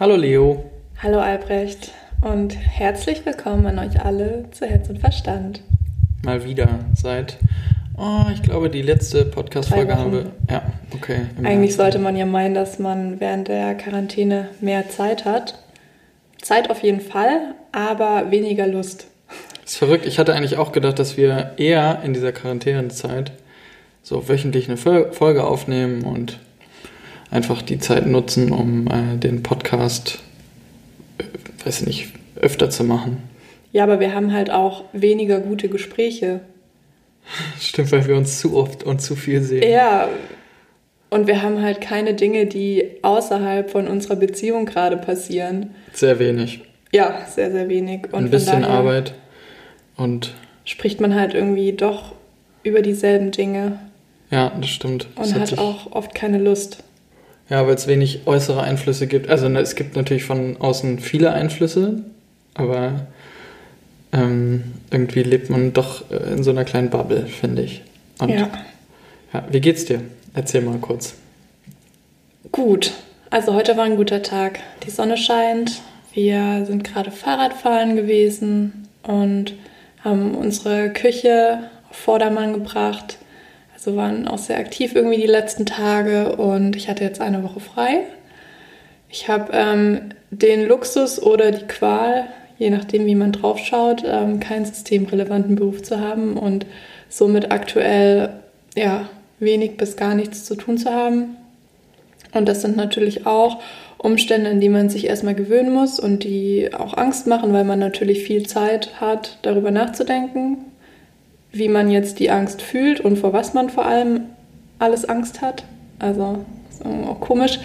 Hallo Leo. Hallo Albrecht und herzlich willkommen an euch alle zu Herz und Verstand. Mal wieder seit, oh, ich glaube, die letzte Podcast-Folge haben wir. Ja, okay. Eigentlich sollte man ja meinen, dass man während der Quarantäne mehr Zeit hat. Zeit auf jeden Fall, aber weniger Lust. Das ist verrückt. Ich hatte eigentlich auch gedacht, dass wir eher in dieser Quarantänezeit so wöchentlich eine Folge aufnehmen und einfach die Zeit nutzen, um äh, den Podcast, äh, weiß nicht, öfter zu machen. Ja, aber wir haben halt auch weniger gute Gespräche. Stimmt, weil wir uns zu oft und zu viel sehen. Ja, und wir haben halt keine Dinge, die außerhalb von unserer Beziehung gerade passieren. Sehr wenig. Ja, sehr, sehr wenig. Und Ein bisschen Arbeit und. Spricht man halt irgendwie doch über dieselben Dinge. Ja, das stimmt. Und das hat auch oft keine Lust. Ja, weil es wenig äußere Einflüsse gibt. Also ne, es gibt natürlich von außen viele Einflüsse, aber ähm, irgendwie lebt man doch äh, in so einer kleinen Bubble, finde ich. Und, ja. ja. Wie geht's dir? Erzähl mal kurz. Gut. Also heute war ein guter Tag. Die Sonne scheint. Wir sind gerade Fahrradfahren gewesen und haben unsere Küche auf Vordermann gebracht also waren auch sehr aktiv irgendwie die letzten Tage und ich hatte jetzt eine Woche frei. Ich habe ähm, den Luxus oder die Qual, je nachdem, wie man drauf schaut, ähm, keinen systemrelevanten Beruf zu haben und somit aktuell ja, wenig bis gar nichts zu tun zu haben. Und das sind natürlich auch Umstände, an die man sich erstmal gewöhnen muss und die auch Angst machen, weil man natürlich viel Zeit hat, darüber nachzudenken, wie man jetzt die Angst fühlt und vor was man vor allem alles Angst hat. Also ist auch komisch.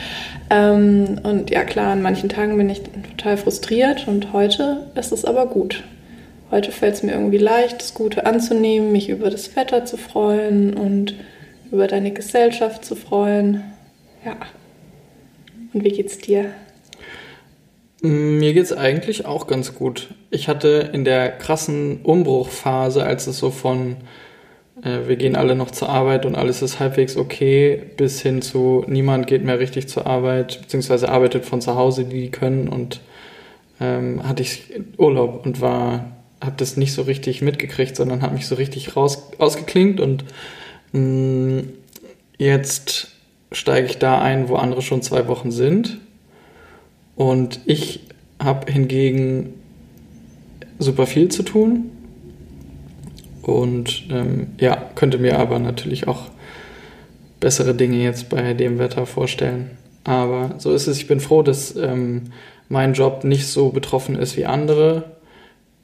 Ähm, und ja klar, an manchen Tagen bin ich total frustriert und heute ist es aber gut. Heute fällt es mir irgendwie leicht, das Gute anzunehmen, mich über das Wetter zu freuen und über deine Gesellschaft zu freuen. Ja. Und wie geht's dir? Mir geht es eigentlich auch ganz gut. Ich hatte in der krassen Umbruchphase, als es so von äh, wir gehen alle noch zur Arbeit und alles ist halbwegs okay, bis hin zu niemand geht mehr richtig zur Arbeit, beziehungsweise arbeitet von zu Hause, die können und ähm, hatte ich Urlaub und war, habe das nicht so richtig mitgekriegt, sondern habe mich so richtig raus, ausgeklingt und mh, mm, jetzt steige ich da ein, wo andere schon zwei Wochen sind und ich habe hingegen super viel zu tun und ähm, ja, könnte mir aber natürlich auch bessere Dinge jetzt bei dem Wetter vorstellen. Aber so ist es. Ich bin froh, dass ähm, mein Job nicht so betroffen ist, wie andere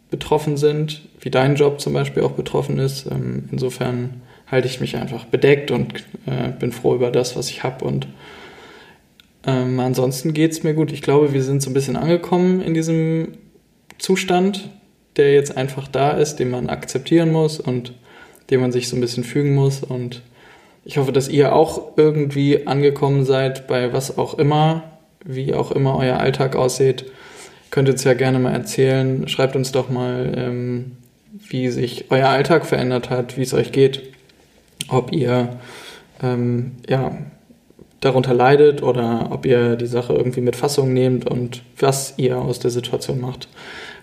betroffen sind, wie dein Job zum Beispiel auch betroffen ist. Ähm, insofern halte ich mich einfach bedeckt und äh, bin froh über das, was ich habe und ähm, ansonsten geht es mir gut. Ich glaube, wir sind so ein bisschen angekommen in diesem Zustand, der jetzt einfach da ist, den man akzeptieren muss und dem man sich so ein bisschen fügen muss. Und ich hoffe, dass ihr auch irgendwie angekommen seid bei was auch immer, wie auch immer euer Alltag aussieht. Könnt ihr uns ja gerne mal erzählen. Schreibt uns doch mal, ähm, wie sich euer Alltag verändert hat, wie es euch geht. Ob ihr ähm, ja, darunter leidet oder ob ihr die Sache irgendwie mit Fassung nehmt und was ihr aus der Situation macht.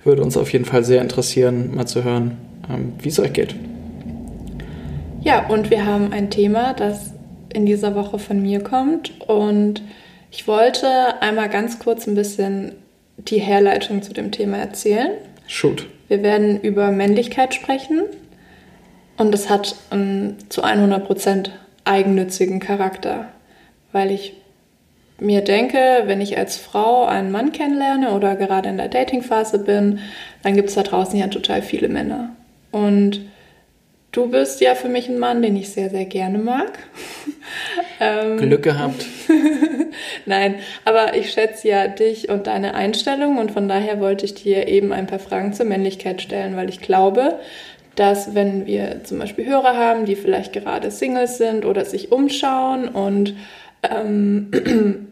Würde uns auf jeden Fall sehr interessieren, mal zu hören, ähm, wie es euch geht. Ja, und wir haben ein Thema, das in dieser Woche von mir kommt und ich wollte einmal ganz kurz ein bisschen die Herleitung zu dem Thema erzählen. Shoot. Wir werden über Männlichkeit sprechen und es hat einen zu 100% eigennützigen Charakter weil ich mir denke, wenn ich als Frau einen Mann kennenlerne oder gerade in der Datingphase bin, dann gibt es da draußen ja total viele Männer. Und du bist ja für mich ein Mann, den ich sehr, sehr gerne mag. ähm, Glück gehabt. Nein, aber ich schätze ja dich und deine Einstellung und von daher wollte ich dir eben ein paar Fragen zur Männlichkeit stellen, weil ich glaube, dass wenn wir zum Beispiel Hörer haben, die vielleicht gerade Singles sind oder sich umschauen und ähm,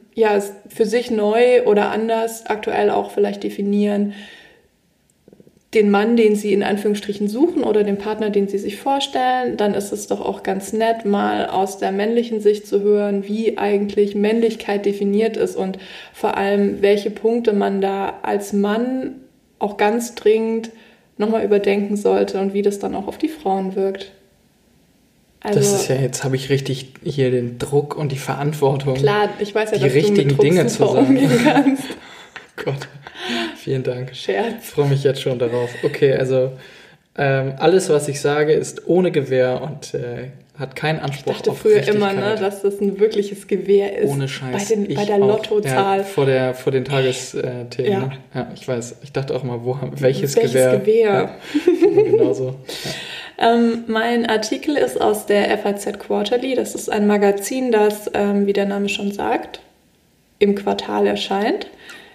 ja, für sich neu oder anders aktuell auch vielleicht definieren, den Mann, den sie in Anführungsstrichen suchen oder den Partner, den sie sich vorstellen, dann ist es doch auch ganz nett, mal aus der männlichen Sicht zu hören, wie eigentlich Männlichkeit definiert ist und vor allem, welche Punkte man da als Mann auch ganz dringend nochmal überdenken sollte und wie das dann auch auf die Frauen wirkt. Also, das ist ja, jetzt habe ich richtig hier den Druck und die Verantwortung. Klar, ich weiß ja, die dass richtigen du mit Druck Dinge zu sagen. Gott. Vielen Dank. Scherz. Ich freue mich jetzt schon darauf. Okay, also ähm, alles, was ich sage, ist ohne Gewehr und äh, hat keinen Anspruch ich dachte auf früher immer, ne, dass das ein wirkliches Gewehr ist. Ohne Scheiß. Bei, den, bei der Lottozahl. Ja, vor, der, vor den Tagesthemen. Ja. Ne? ja, ich weiß. Ich dachte auch mal, wo, welches, welches Gewehr. Gewehr. Ja, genau so. Ja. Ähm, mein Artikel ist aus der FAZ Quarterly. Das ist ein Magazin, das, ähm, wie der Name schon sagt, im Quartal erscheint.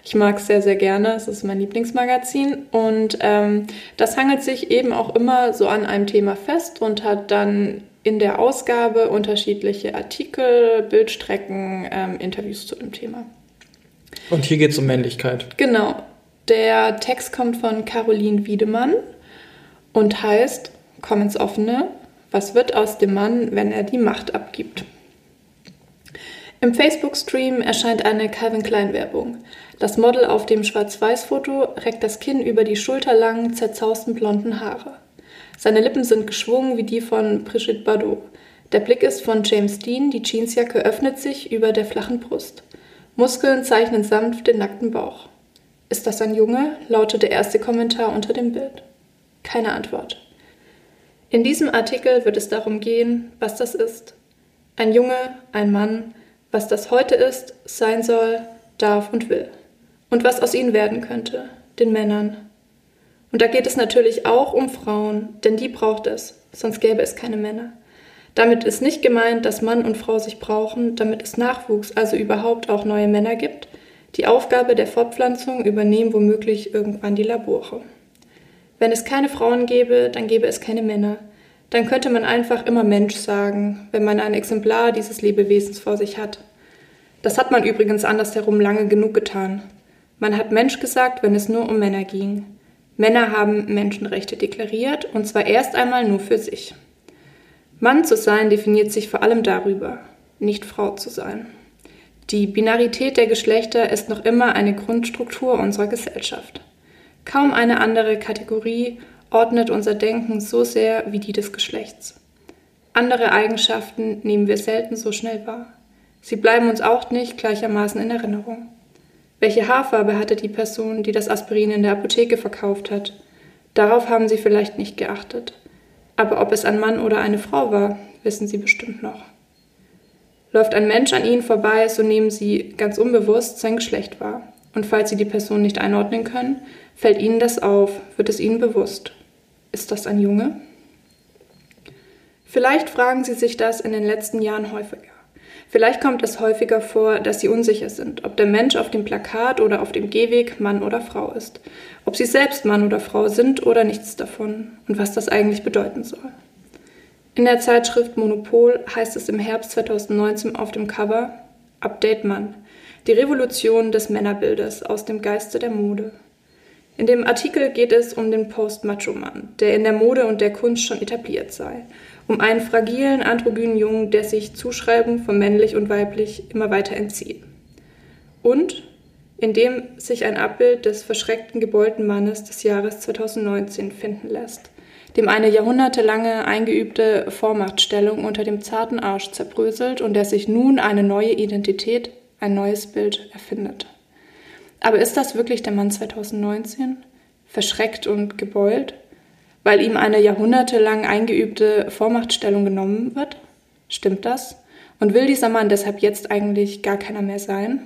Ich mag es sehr, sehr gerne. Es ist mein Lieblingsmagazin. Und ähm, das hangelt sich eben auch immer so an einem Thema fest und hat dann in der Ausgabe unterschiedliche Artikel, Bildstrecken, ähm, Interviews zu dem Thema. Und hier geht es um Männlichkeit. Genau. Der Text kommt von Caroline Wiedemann und heißt, komm ins Offene, was wird aus dem Mann, wenn er die Macht abgibt? Im Facebook-Stream erscheint eine Calvin Klein-Werbung. Das Model auf dem Schwarz-Weiß-Foto reckt das Kinn über die schulterlangen, zerzausten blonden Haare. Seine Lippen sind geschwungen wie die von Brigitte Bardot. Der Blick ist von James Dean, die Jeansjacke öffnet sich über der flachen Brust. Muskeln zeichnen sanft den nackten Bauch. Ist das ein Junge? lautet der erste Kommentar unter dem Bild. Keine Antwort. In diesem Artikel wird es darum gehen, was das ist. Ein Junge, ein Mann, was das heute ist, sein soll, darf und will und was aus ihnen werden könnte, den Männern. Und da geht es natürlich auch um Frauen, denn die braucht es, sonst gäbe es keine Männer. Damit ist nicht gemeint, dass Mann und Frau sich brauchen, damit es Nachwuchs, also überhaupt auch neue Männer gibt. Die Aufgabe der Fortpflanzung übernehmen womöglich irgendwann die Labore. Wenn es keine Frauen gäbe, dann gäbe es keine Männer. Dann könnte man einfach immer Mensch sagen, wenn man ein Exemplar dieses Lebewesens vor sich hat. Das hat man übrigens andersherum lange genug getan. Man hat Mensch gesagt, wenn es nur um Männer ging. Männer haben Menschenrechte deklariert, und zwar erst einmal nur für sich. Mann zu sein definiert sich vor allem darüber, nicht Frau zu sein. Die Binarität der Geschlechter ist noch immer eine Grundstruktur unserer Gesellschaft. Kaum eine andere Kategorie ordnet unser Denken so sehr wie die des Geschlechts. Andere Eigenschaften nehmen wir selten so schnell wahr. Sie bleiben uns auch nicht gleichermaßen in Erinnerung. Welche Haarfarbe hatte die Person, die das Aspirin in der Apotheke verkauft hat? Darauf haben Sie vielleicht nicht geachtet. Aber ob es ein Mann oder eine Frau war, wissen Sie bestimmt noch. Läuft ein Mensch an Ihnen vorbei, so nehmen Sie ganz unbewusst sein Geschlecht wahr. Und falls Sie die Person nicht einordnen können, fällt Ihnen das auf, wird es Ihnen bewusst. Ist das ein Junge? Vielleicht fragen Sie sich das in den letzten Jahren häufiger. Vielleicht kommt es häufiger vor, dass sie unsicher sind, ob der Mensch auf dem Plakat oder auf dem Gehweg Mann oder Frau ist, ob sie selbst Mann oder Frau sind oder nichts davon und was das eigentlich bedeuten soll. In der Zeitschrift Monopol heißt es im Herbst 2019 auf dem Cover Update Mann, die Revolution des Männerbildes aus dem Geiste der Mode. In dem Artikel geht es um den Post-Macho-Mann, der in der Mode und der Kunst schon etabliert sei um einen fragilen, androgynen Jungen, der sich Zuschreibung von männlich und weiblich immer weiter entzieht. Und in dem sich ein Abbild des verschreckten, gebeulten Mannes des Jahres 2019 finden lässt, dem eine jahrhundertelange eingeübte Vormachtstellung unter dem zarten Arsch zerbröselt und der sich nun eine neue Identität, ein neues Bild erfindet. Aber ist das wirklich der Mann 2019? Verschreckt und gebeult? weil ihm eine jahrhundertelang eingeübte Vormachtstellung genommen wird? Stimmt das? Und will dieser Mann deshalb jetzt eigentlich gar keiner mehr sein?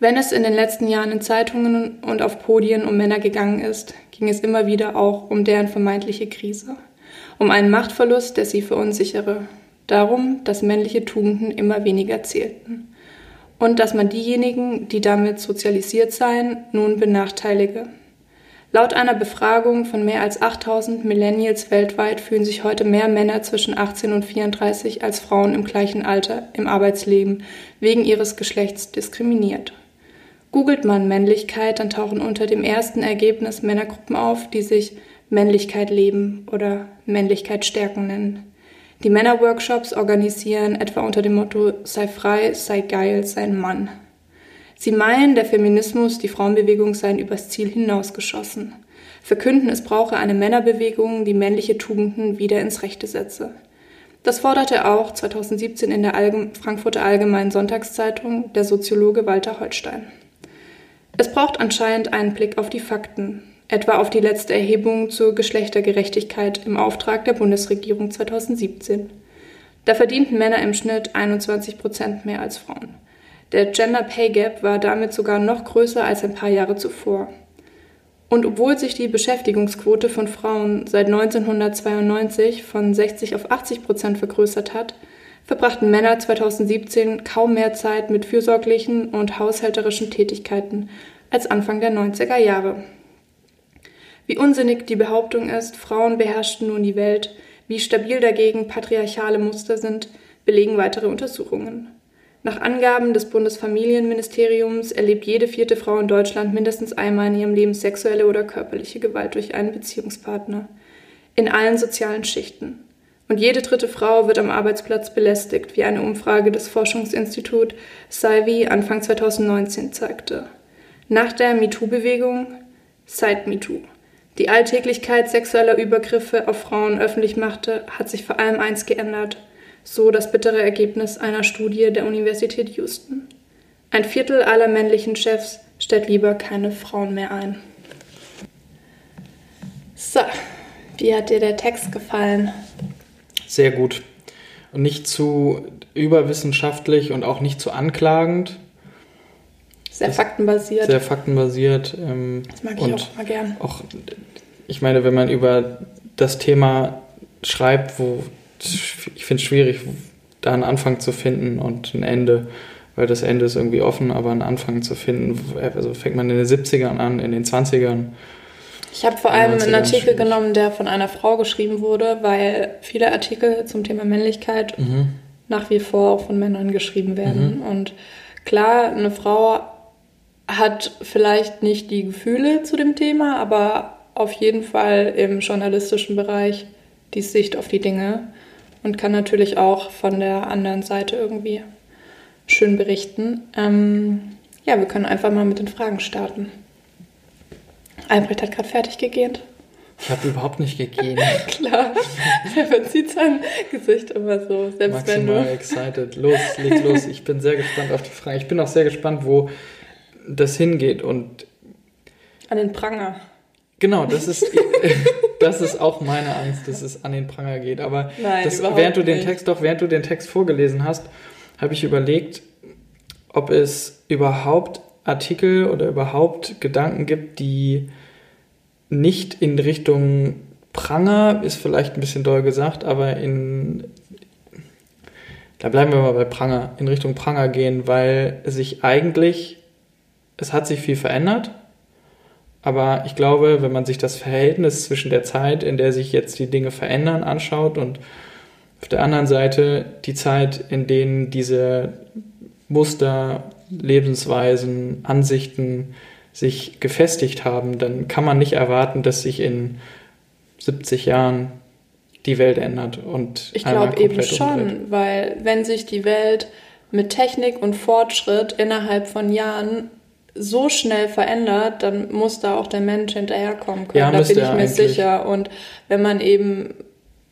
Wenn es in den letzten Jahren in Zeitungen und auf Podien um Männer gegangen ist, ging es immer wieder auch um deren vermeintliche Krise, um einen Machtverlust, der sie verunsichere, darum, dass männliche Tugenden immer weniger zählten und dass man diejenigen, die damit sozialisiert seien, nun benachteilige. Laut einer Befragung von mehr als 8000 Millennials weltweit fühlen sich heute mehr Männer zwischen 18 und 34 als Frauen im gleichen Alter im Arbeitsleben wegen ihres Geschlechts diskriminiert. Googelt man Männlichkeit, dann tauchen unter dem ersten Ergebnis Männergruppen auf, die sich Männlichkeit leben oder Männlichkeit stärken nennen. Die Männerworkshops organisieren etwa unter dem Motto Sei frei, sei geil, sei ein Mann. Sie meinen, der Feminismus, die Frauenbewegung seien übers Ziel hinausgeschossen. Verkünden, es brauche eine Männerbewegung, die männliche Tugenden wieder ins Rechte setze. Das forderte auch 2017 in der Allgeme Frankfurter Allgemeinen Sonntagszeitung der Soziologe Walter Holstein. Es braucht anscheinend einen Blick auf die Fakten, etwa auf die letzte Erhebung zur Geschlechtergerechtigkeit im Auftrag der Bundesregierung 2017. Da verdienten Männer im Schnitt 21 Prozent mehr als Frauen. Der Gender Pay Gap war damit sogar noch größer als ein paar Jahre zuvor. Und obwohl sich die Beschäftigungsquote von Frauen seit 1992 von 60 auf 80 Prozent vergrößert hat, verbrachten Männer 2017 kaum mehr Zeit mit fürsorglichen und haushälterischen Tätigkeiten als Anfang der 90er Jahre. Wie unsinnig die Behauptung ist, Frauen beherrschten nun die Welt, wie stabil dagegen patriarchale Muster sind, belegen weitere Untersuchungen. Nach Angaben des Bundesfamilienministeriums erlebt jede vierte Frau in Deutschland mindestens einmal in ihrem Leben sexuelle oder körperliche Gewalt durch einen Beziehungspartner. In allen sozialen Schichten. Und jede dritte Frau wird am Arbeitsplatz belästigt, wie eine Umfrage des Forschungsinstituts Salvi Anfang 2019 zeigte. Nach der MeToo-Bewegung Side MeToo. Die Alltäglichkeit sexueller Übergriffe auf Frauen öffentlich machte, hat sich vor allem eins geändert – so das bittere Ergebnis einer Studie der Universität Houston. Ein Viertel aller männlichen Chefs stellt lieber keine Frauen mehr ein. So, wie hat dir der Text gefallen? Sehr gut. Und nicht zu überwissenschaftlich und auch nicht zu anklagend. Sehr faktenbasiert. Sehr faktenbasiert. Ähm, das mag ich auch mal gern. Auch, ich meine, wenn man über das Thema schreibt, wo ich finde es schwierig, da einen Anfang zu finden und ein Ende, weil das Ende ist irgendwie offen, aber einen Anfang zu finden, also fängt man in den 70ern an, in den 20ern. Ich habe vor allem einen Artikel genommen, der von einer Frau geschrieben wurde, weil viele Artikel zum Thema Männlichkeit mhm. nach wie vor auch von Männern geschrieben werden. Mhm. Und klar, eine Frau hat vielleicht nicht die Gefühle zu dem Thema, aber auf jeden Fall im journalistischen Bereich die Sicht auf die Dinge und kann natürlich auch von der anderen Seite irgendwie schön berichten. Ähm, ja, wir können einfach mal mit den Fragen starten. Albrecht hat gerade fertig gegähnt. Ich habe überhaupt nicht gegähnt. Klar, er verzieht sein Gesicht immer so, selbst Maximal wenn du... excited. Los, leg los. Ich bin sehr gespannt auf die Frage. Ich bin auch sehr gespannt, wo das hingeht und... An den Pranger. Genau, das ist, das ist auch meine Angst, dass es an den Pranger geht. Aber Nein, das, während du den nicht. Text, doch während du den Text vorgelesen hast, habe ich überlegt, ob es überhaupt Artikel oder überhaupt Gedanken gibt, die nicht in Richtung Pranger, ist vielleicht ein bisschen doll gesagt, aber in, da bleiben wir mal bei Pranger, in Richtung Pranger gehen, weil sich eigentlich, es hat sich viel verändert aber ich glaube, wenn man sich das Verhältnis zwischen der Zeit, in der sich jetzt die Dinge verändern, anschaut und auf der anderen Seite die Zeit, in denen diese Muster, Lebensweisen, Ansichten sich gefestigt haben, dann kann man nicht erwarten, dass sich in 70 Jahren die Welt ändert und ich glaube eben schon, umdreht. weil wenn sich die Welt mit Technik und Fortschritt innerhalb von Jahren so schnell verändert, dann muss da auch der Mensch hinterherkommen können. Ja, da bin ich mir eigentlich. sicher. Und wenn man eben,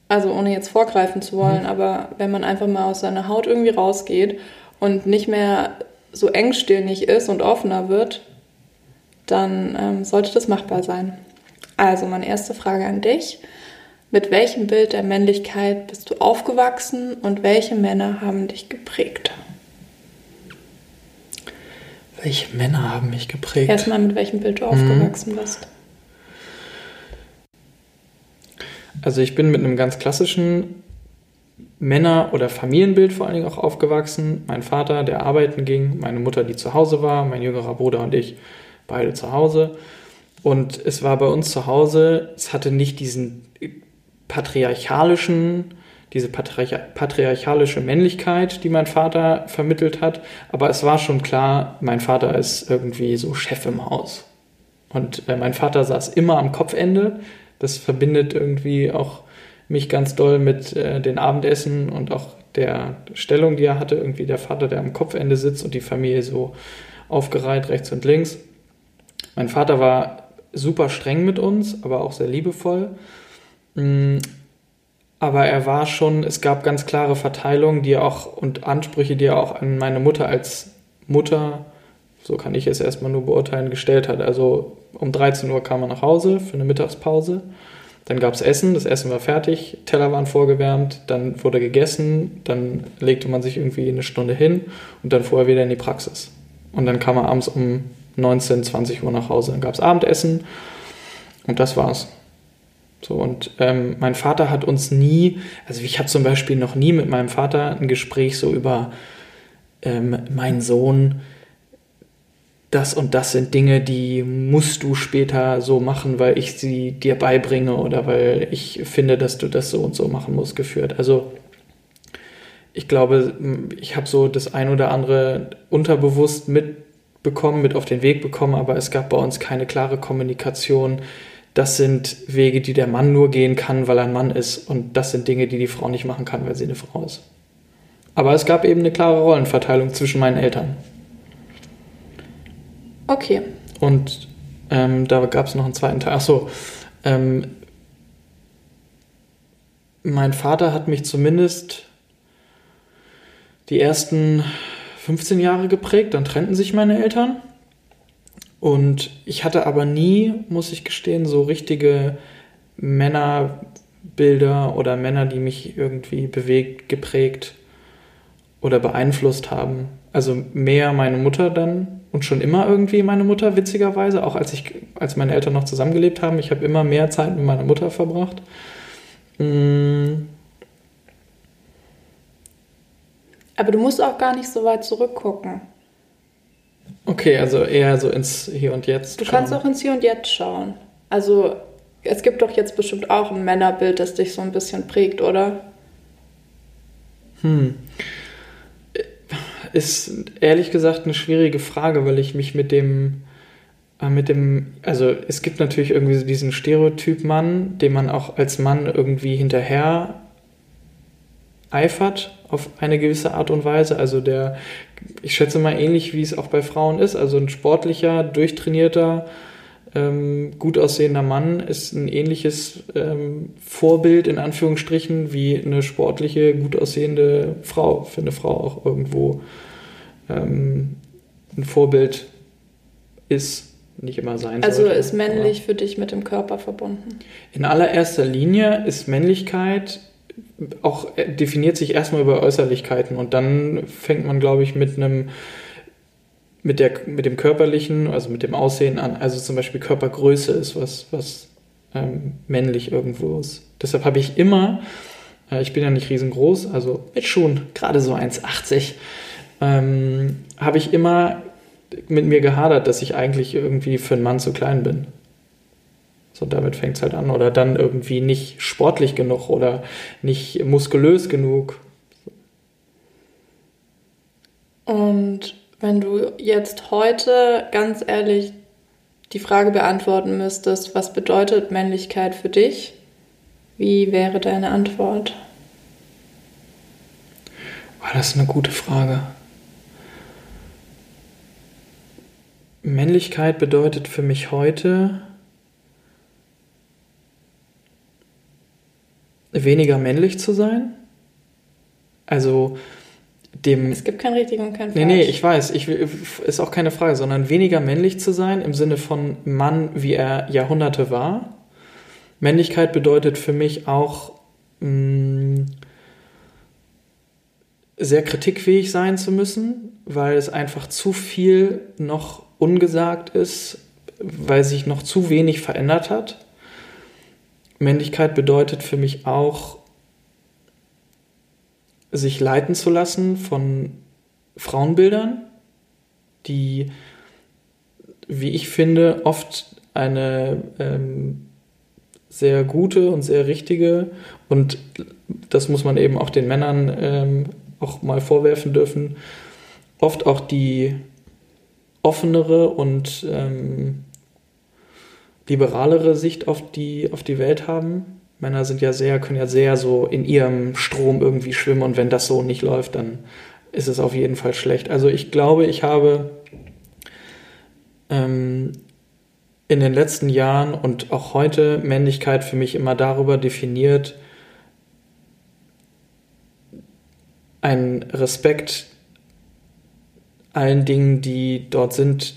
also ohne jetzt vorgreifen zu wollen, mhm. aber wenn man einfach mal aus seiner Haut irgendwie rausgeht und nicht mehr so engstirnig ist und offener wird, dann ähm, sollte das machbar sein. Also meine erste Frage an dich. Mit welchem Bild der Männlichkeit bist du aufgewachsen und welche Männer haben dich geprägt? Welche Männer haben mich geprägt? Erstmal mit welchem Bild du mhm. aufgewachsen bist. Also ich bin mit einem ganz klassischen Männer- oder Familienbild vor allen Dingen auch aufgewachsen. Mein Vater, der arbeiten ging, meine Mutter, die zu Hause war, mein jüngerer Bruder und ich, beide zu Hause. Und es war bei uns zu Hause, es hatte nicht diesen patriarchalischen diese patriarchalische Männlichkeit, die mein Vater vermittelt hat. Aber es war schon klar, mein Vater ist irgendwie so Chef im Haus. Und äh, mein Vater saß immer am Kopfende. Das verbindet irgendwie auch mich ganz doll mit äh, den Abendessen und auch der Stellung, die er hatte. Irgendwie der Vater, der am Kopfende sitzt und die Familie so aufgereiht rechts und links. Mein Vater war super streng mit uns, aber auch sehr liebevoll. Aber er war schon, es gab ganz klare Verteilungen, die auch und Ansprüche, die er auch an meine Mutter als Mutter, so kann ich es erstmal nur beurteilen, gestellt hat. Also um 13 Uhr kam er nach Hause für eine Mittagspause. Dann gab es Essen, das Essen war fertig, Teller waren vorgewärmt, dann wurde gegessen, dann legte man sich irgendwie eine Stunde hin und dann fuhr er wieder in die Praxis. Und dann kam er abends um 19, 20 Uhr nach Hause. Dann gab es Abendessen und das war's. So, und ähm, mein Vater hat uns nie, also ich habe zum Beispiel noch nie mit meinem Vater ein Gespräch so über ähm, meinen Sohn, das und das sind Dinge, die musst du später so machen, weil ich sie dir beibringe oder weil ich finde, dass du das so und so machen musst, geführt. Also ich glaube, ich habe so das ein oder andere unterbewusst mitbekommen, mit auf den Weg bekommen, aber es gab bei uns keine klare Kommunikation, das sind Wege, die der Mann nur gehen kann, weil er ein Mann ist. Und das sind Dinge, die die Frau nicht machen kann, weil sie eine Frau ist. Aber es gab eben eine klare Rollenverteilung zwischen meinen Eltern. Okay. Und ähm, da gab es noch einen zweiten Teil. Achso, ähm, mein Vater hat mich zumindest die ersten 15 Jahre geprägt. Dann trennten sich meine Eltern. Und ich hatte aber nie, muss ich gestehen, so richtige Männerbilder oder Männer, die mich irgendwie bewegt, geprägt oder beeinflusst haben. Also mehr meine Mutter dann und schon immer irgendwie meine Mutter, witzigerweise, auch als ich, als meine Eltern noch zusammengelebt haben. Ich habe immer mehr Zeit mit meiner Mutter verbracht. Mm. Aber du musst auch gar nicht so weit zurückgucken. Okay, also eher so ins Hier und Jetzt. Du schauen. kannst auch ins Hier und Jetzt schauen. Also es gibt doch jetzt bestimmt auch ein Männerbild, das dich so ein bisschen prägt, oder? Hm. Ist ehrlich gesagt eine schwierige Frage, weil ich mich mit dem, äh, mit dem, also es gibt natürlich irgendwie so diesen Stereotyp Mann, dem man auch als Mann irgendwie hinterher eifert auf eine gewisse Art und Weise. Also der, ich schätze mal ähnlich wie es auch bei Frauen ist. Also ein sportlicher, durchtrainierter, ähm, gut aussehender Mann ist ein ähnliches ähm, Vorbild in Anführungsstrichen wie eine sportliche, gut aussehende Frau. Für eine Frau auch irgendwo ähm, ein Vorbild ist nicht immer sein also sollte. Also ist männlich für dich mit dem Körper verbunden? In allererster Linie ist Männlichkeit auch äh, definiert sich erstmal über Äußerlichkeiten und dann fängt man, glaube ich, mit einem mit, der, mit dem körperlichen, also mit dem Aussehen an. Also zum Beispiel Körpergröße ist was, was ähm, männlich irgendwo ist. Deshalb habe ich immer, äh, ich bin ja nicht riesengroß, also mit schon gerade so 1,80, ähm, habe ich immer mit mir gehadert, dass ich eigentlich irgendwie für einen Mann zu klein bin. So, damit fängt es halt an. Oder dann irgendwie nicht sportlich genug oder nicht muskulös genug. Und wenn du jetzt heute ganz ehrlich die Frage beantworten müsstest, was bedeutet Männlichkeit für dich? Wie wäre deine Antwort? Oh, das ist eine gute Frage. Männlichkeit bedeutet für mich heute, weniger männlich zu sein. Also dem. Es gibt kein richtig und kein falsch. Nee, nee, ich weiß, ich, ist auch keine Frage, sondern weniger männlich zu sein im Sinne von Mann, wie er Jahrhunderte war. Männlichkeit bedeutet für mich auch mh, mm, sehr kritikfähig sein zu müssen, weil es einfach zu viel noch ungesagt ist, weil sich noch zu wenig verändert hat. Männlichkeit bedeutet für mich auch, sich leiten zu lassen von Frauenbildern, die, wie ich finde, oft eine ähm, sehr gute und sehr richtige und das muss man eben auch den Männern ähm, auch mal vorwerfen dürfen, oft auch die offenere und ähm, liberalere Sicht auf die, auf die Welt haben. Männer sind ja sehr, können ja sehr so in ihrem Strom irgendwie schwimmen und wenn das so nicht läuft, dann ist es auf jeden Fall schlecht. Also ich glaube, ich habe ähm, in den letzten Jahren und auch heute Männlichkeit für mich immer darüber definiert, einen Respekt allen Dingen, die dort sind,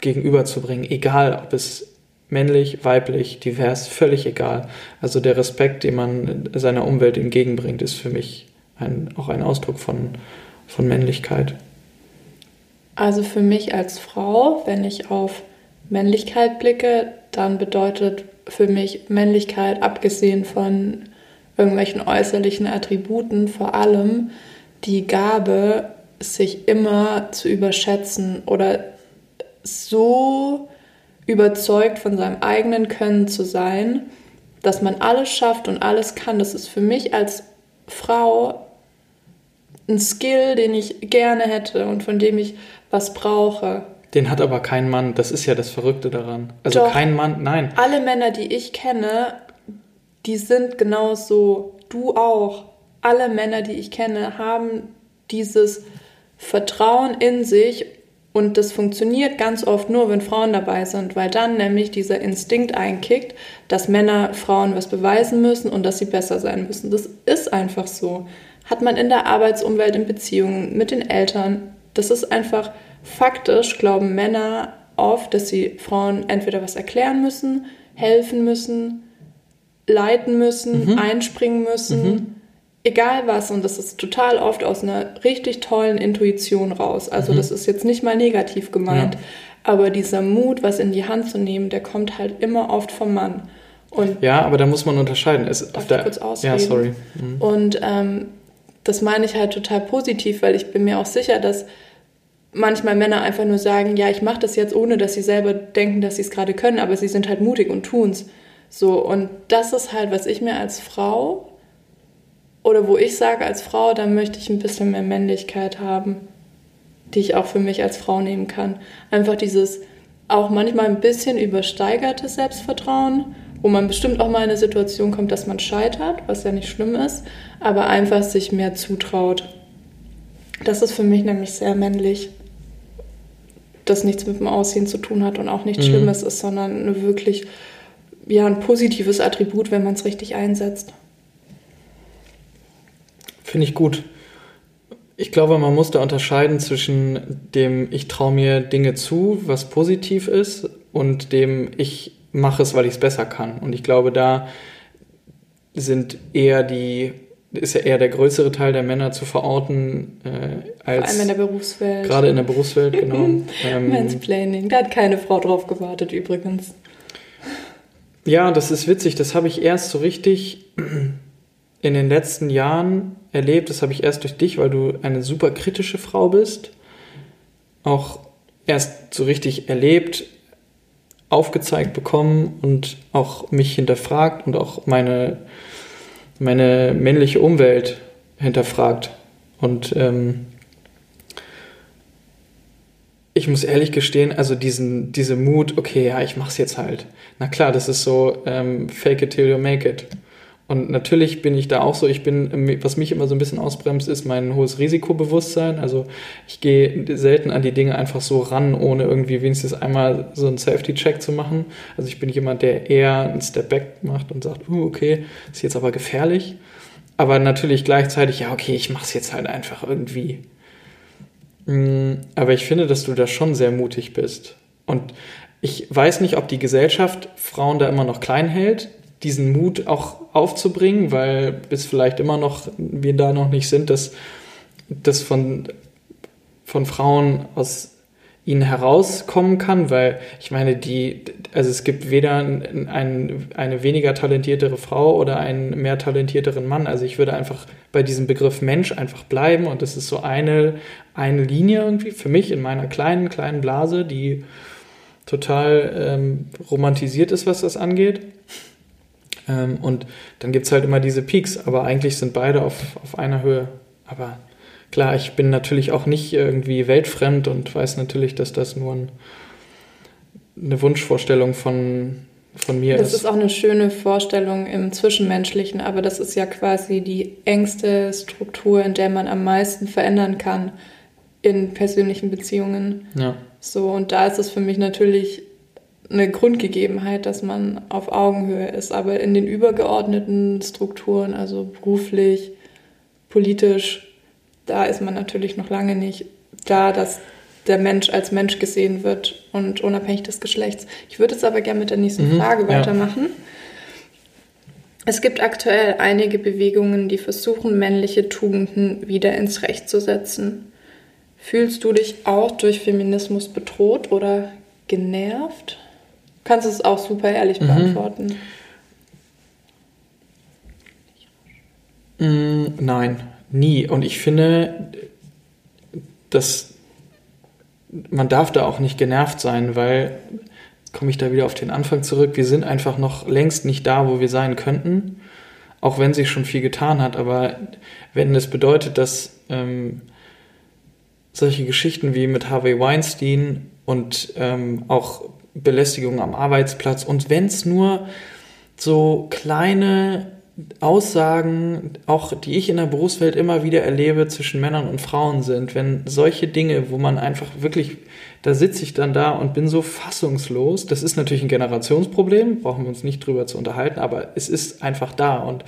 gegenüberzubringen, egal ob es männlich, weiblich, divers, völlig egal. Also der Respekt, den man seiner Umwelt entgegenbringt, ist für mich ein, auch ein Ausdruck von, von Männlichkeit. Also für mich als Frau, wenn ich auf Männlichkeit blicke, dann bedeutet für mich Männlichkeit, abgesehen von irgendwelchen äußerlichen Attributen, vor allem die Gabe, sich immer zu überschätzen oder so überzeugt von seinem eigenen Können zu sein, dass man alles schafft und alles kann. Das ist für mich als Frau ein Skill, den ich gerne hätte und von dem ich was brauche. Den hat aber kein Mann. Das ist ja das Verrückte daran. Also Doch, kein Mann, nein. Alle Männer, die ich kenne, die sind genauso. Du auch. Alle Männer, die ich kenne, haben dieses Vertrauen in sich und das funktioniert ganz oft nur, wenn Frauen dabei sind, weil dann nämlich dieser Instinkt einkickt, dass Männer Frauen was beweisen müssen und dass sie besser sein müssen. Das ist einfach so. Hat man in der Arbeitsumwelt, in Beziehungen mit den Eltern. Das ist einfach faktisch, glauben Männer oft, dass sie Frauen entweder was erklären müssen, helfen müssen, leiten müssen, mhm. einspringen müssen. Mhm egal was, und das ist total oft aus einer richtig tollen Intuition raus. Also mhm. das ist jetzt nicht mal negativ gemeint, ja. aber dieser Mut, was in die Hand zu nehmen, der kommt halt immer oft vom Mann. Und ja, aber da muss man unterscheiden. Es, darf der, kurz ausreden? Ja, sorry. Mhm. Und ähm, das meine ich halt total positiv, weil ich bin mir auch sicher, dass manchmal Männer einfach nur sagen, ja, ich mache das jetzt, ohne dass sie selber denken, dass sie es gerade können, aber sie sind halt mutig und tun's. So, und das ist halt, was ich mir als Frau oder wo ich sage als Frau, da möchte ich ein bisschen mehr Männlichkeit haben, die ich auch für mich als Frau nehmen kann. Einfach dieses auch manchmal ein bisschen übersteigerte Selbstvertrauen, wo man bestimmt auch mal in eine Situation kommt, dass man scheitert, was ja nicht schlimm ist, aber einfach sich mehr zutraut. Das ist für mich nämlich sehr männlich, das nichts mit dem Aussehen zu tun hat und auch nichts mhm. Schlimmes ist, sondern wirklich ja, ein positives Attribut, wenn man es richtig einsetzt. Finde ich gut. Ich glaube, man muss da unterscheiden zwischen dem, ich traue mir Dinge zu, was positiv ist, und dem, ich mache es, weil ich es besser kann. Und ich glaube, da sind eher die, ist ja eher der größere Teil der Männer zu verorten äh, als. Vor allem in der Berufswelt. Gerade in der Berufswelt, genau. ähm, Mansplaining, da hat keine Frau drauf gewartet übrigens. Ja, das ist witzig, das habe ich erst so richtig in den letzten Jahren erlebt, das habe ich erst durch dich, weil du eine super kritische Frau bist, auch erst so richtig erlebt, aufgezeigt bekommen und auch mich hinterfragt und auch meine, meine männliche Umwelt hinterfragt. Und ähm, ich muss ehrlich gestehen, also diesen, diese Mut, okay, ja, ich mach's jetzt halt. Na klar, das ist so ähm, fake it till you make it. Und natürlich bin ich da auch so, ich bin, was mich immer so ein bisschen ausbremst, ist mein hohes Risikobewusstsein. Also ich gehe selten an die Dinge einfach so ran, ohne irgendwie wenigstens einmal so einen Safety-Check zu machen. Also ich bin jemand, der eher einen Step Back macht und sagt, uh, okay, ist jetzt aber gefährlich. Aber natürlich gleichzeitig, ja, okay, ich mache es jetzt halt einfach irgendwie. Mm, aber ich finde, dass du da schon sehr mutig bist. Und ich weiß nicht, ob die Gesellschaft Frauen da immer noch klein hält diesen Mut auch aufzubringen, weil bis vielleicht immer noch wir da noch nicht sind, dass das von, von Frauen aus ihnen herauskommen kann, weil ich meine, die, also es gibt weder ein, eine weniger talentiertere Frau oder einen mehr talentierteren Mann. Also ich würde einfach bei diesem Begriff Mensch einfach bleiben und das ist so eine, eine Linie irgendwie für mich in meiner kleinen, kleinen Blase, die total ähm, romantisiert ist, was das angeht. Ähm, und dann gibt es halt immer diese Peaks, aber eigentlich sind beide auf, auf einer Höhe. Aber klar, ich bin natürlich auch nicht irgendwie weltfremd und weiß natürlich, dass das nur ein, eine Wunschvorstellung von, von mir das ist. Das ist auch eine schöne Vorstellung im Zwischenmenschlichen, aber das ist ja quasi die engste Struktur, in der man am meisten verändern kann in persönlichen Beziehungen. Ja. So, und da ist es für mich natürlich eine Grundgegebenheit, dass man auf Augenhöhe ist. Aber in den übergeordneten Strukturen, also beruflich, politisch, da ist man natürlich noch lange nicht da, dass der Mensch als Mensch gesehen wird und unabhängig des Geschlechts. Ich würde jetzt aber gerne mit der nächsten mhm, Frage weitermachen. Ja. Es gibt aktuell einige Bewegungen, die versuchen, männliche Tugenden wieder ins Recht zu setzen. Fühlst du dich auch durch Feminismus bedroht oder genervt? Kannst es auch super ehrlich mhm. beantworten. Mm, nein, nie. Und ich finde, dass man darf da auch nicht genervt sein, weil komme ich da wieder auf den Anfang zurück. Wir sind einfach noch längst nicht da, wo wir sein könnten, auch wenn sich schon viel getan hat. Aber wenn es bedeutet, dass ähm, solche Geschichten wie mit Harvey Weinstein und ähm, auch Belästigung am Arbeitsplatz und wenn es nur so kleine Aussagen, auch die ich in der Berufswelt immer wieder erlebe, zwischen Männern und Frauen sind, wenn solche Dinge, wo man einfach wirklich, da sitze ich dann da und bin so fassungslos. Das ist natürlich ein Generationsproblem, brauchen wir uns nicht drüber zu unterhalten, aber es ist einfach da und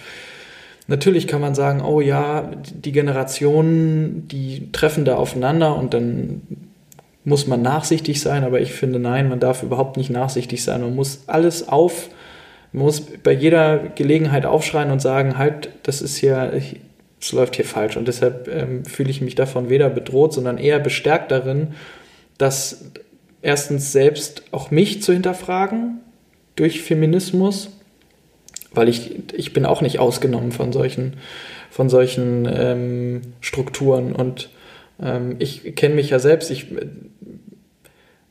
Natürlich kann man sagen, oh ja, die Generationen, die treffen da aufeinander und dann muss man nachsichtig sein, aber ich finde, nein, man darf überhaupt nicht nachsichtig sein. Man muss alles auf, man muss bei jeder Gelegenheit aufschreien und sagen, halt, das ist hier, es läuft hier falsch. Und deshalb ähm, fühle ich mich davon weder bedroht, sondern eher bestärkt darin, dass erstens selbst auch mich zu hinterfragen durch Feminismus, weil ich, ich bin auch nicht ausgenommen von solchen, von solchen ähm, Strukturen und ähm, ich kenne mich ja selbst, ich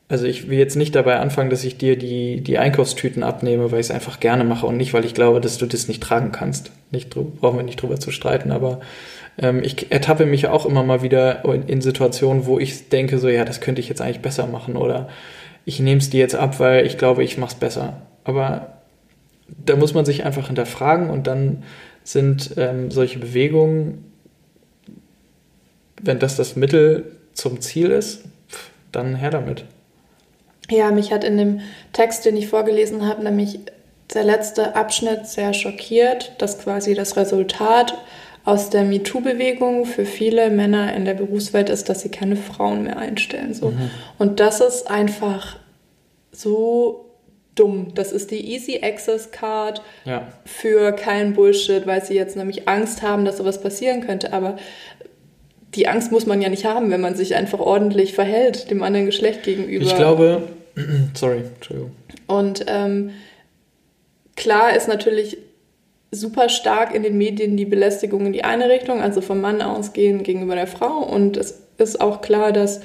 also ich will jetzt nicht dabei anfangen, dass ich dir die, die Einkaufstüten abnehme, weil ich es einfach gerne mache und nicht, weil ich glaube, dass du das nicht tragen kannst. Nicht, brauchen wir nicht drüber zu streiten, aber ähm, ich ertappe mich auch immer mal wieder in, in, Situationen, wo ich denke, so ja, das könnte ich jetzt eigentlich besser machen oder ich nehme es dir jetzt ab, weil ich glaube, ich mache es besser. Aber da muss man sich einfach hinterfragen und dann sind ähm, solche Bewegungen, wenn das das Mittel zum Ziel ist, dann her damit. Ja, mich hat in dem Text, den ich vorgelesen habe, nämlich der letzte Abschnitt sehr schockiert, dass quasi das Resultat aus der MeToo-Bewegung für viele Männer in der Berufswelt ist, dass sie keine Frauen mehr einstellen. So. Mhm. Und das ist einfach so dumm. Das ist die Easy Access Card ja. für keinen Bullshit, weil sie jetzt nämlich Angst haben, dass sowas passieren könnte. Aber die Angst muss man ja nicht haben, wenn man sich einfach ordentlich verhält dem anderen Geschlecht gegenüber. Ich glaube, sorry, Entschuldigung. Und ähm, klar ist natürlich super stark in den Medien die Belästigung in die eine Richtung, also vom Mann ausgehen gegenüber der Frau. Und es ist auch klar, dass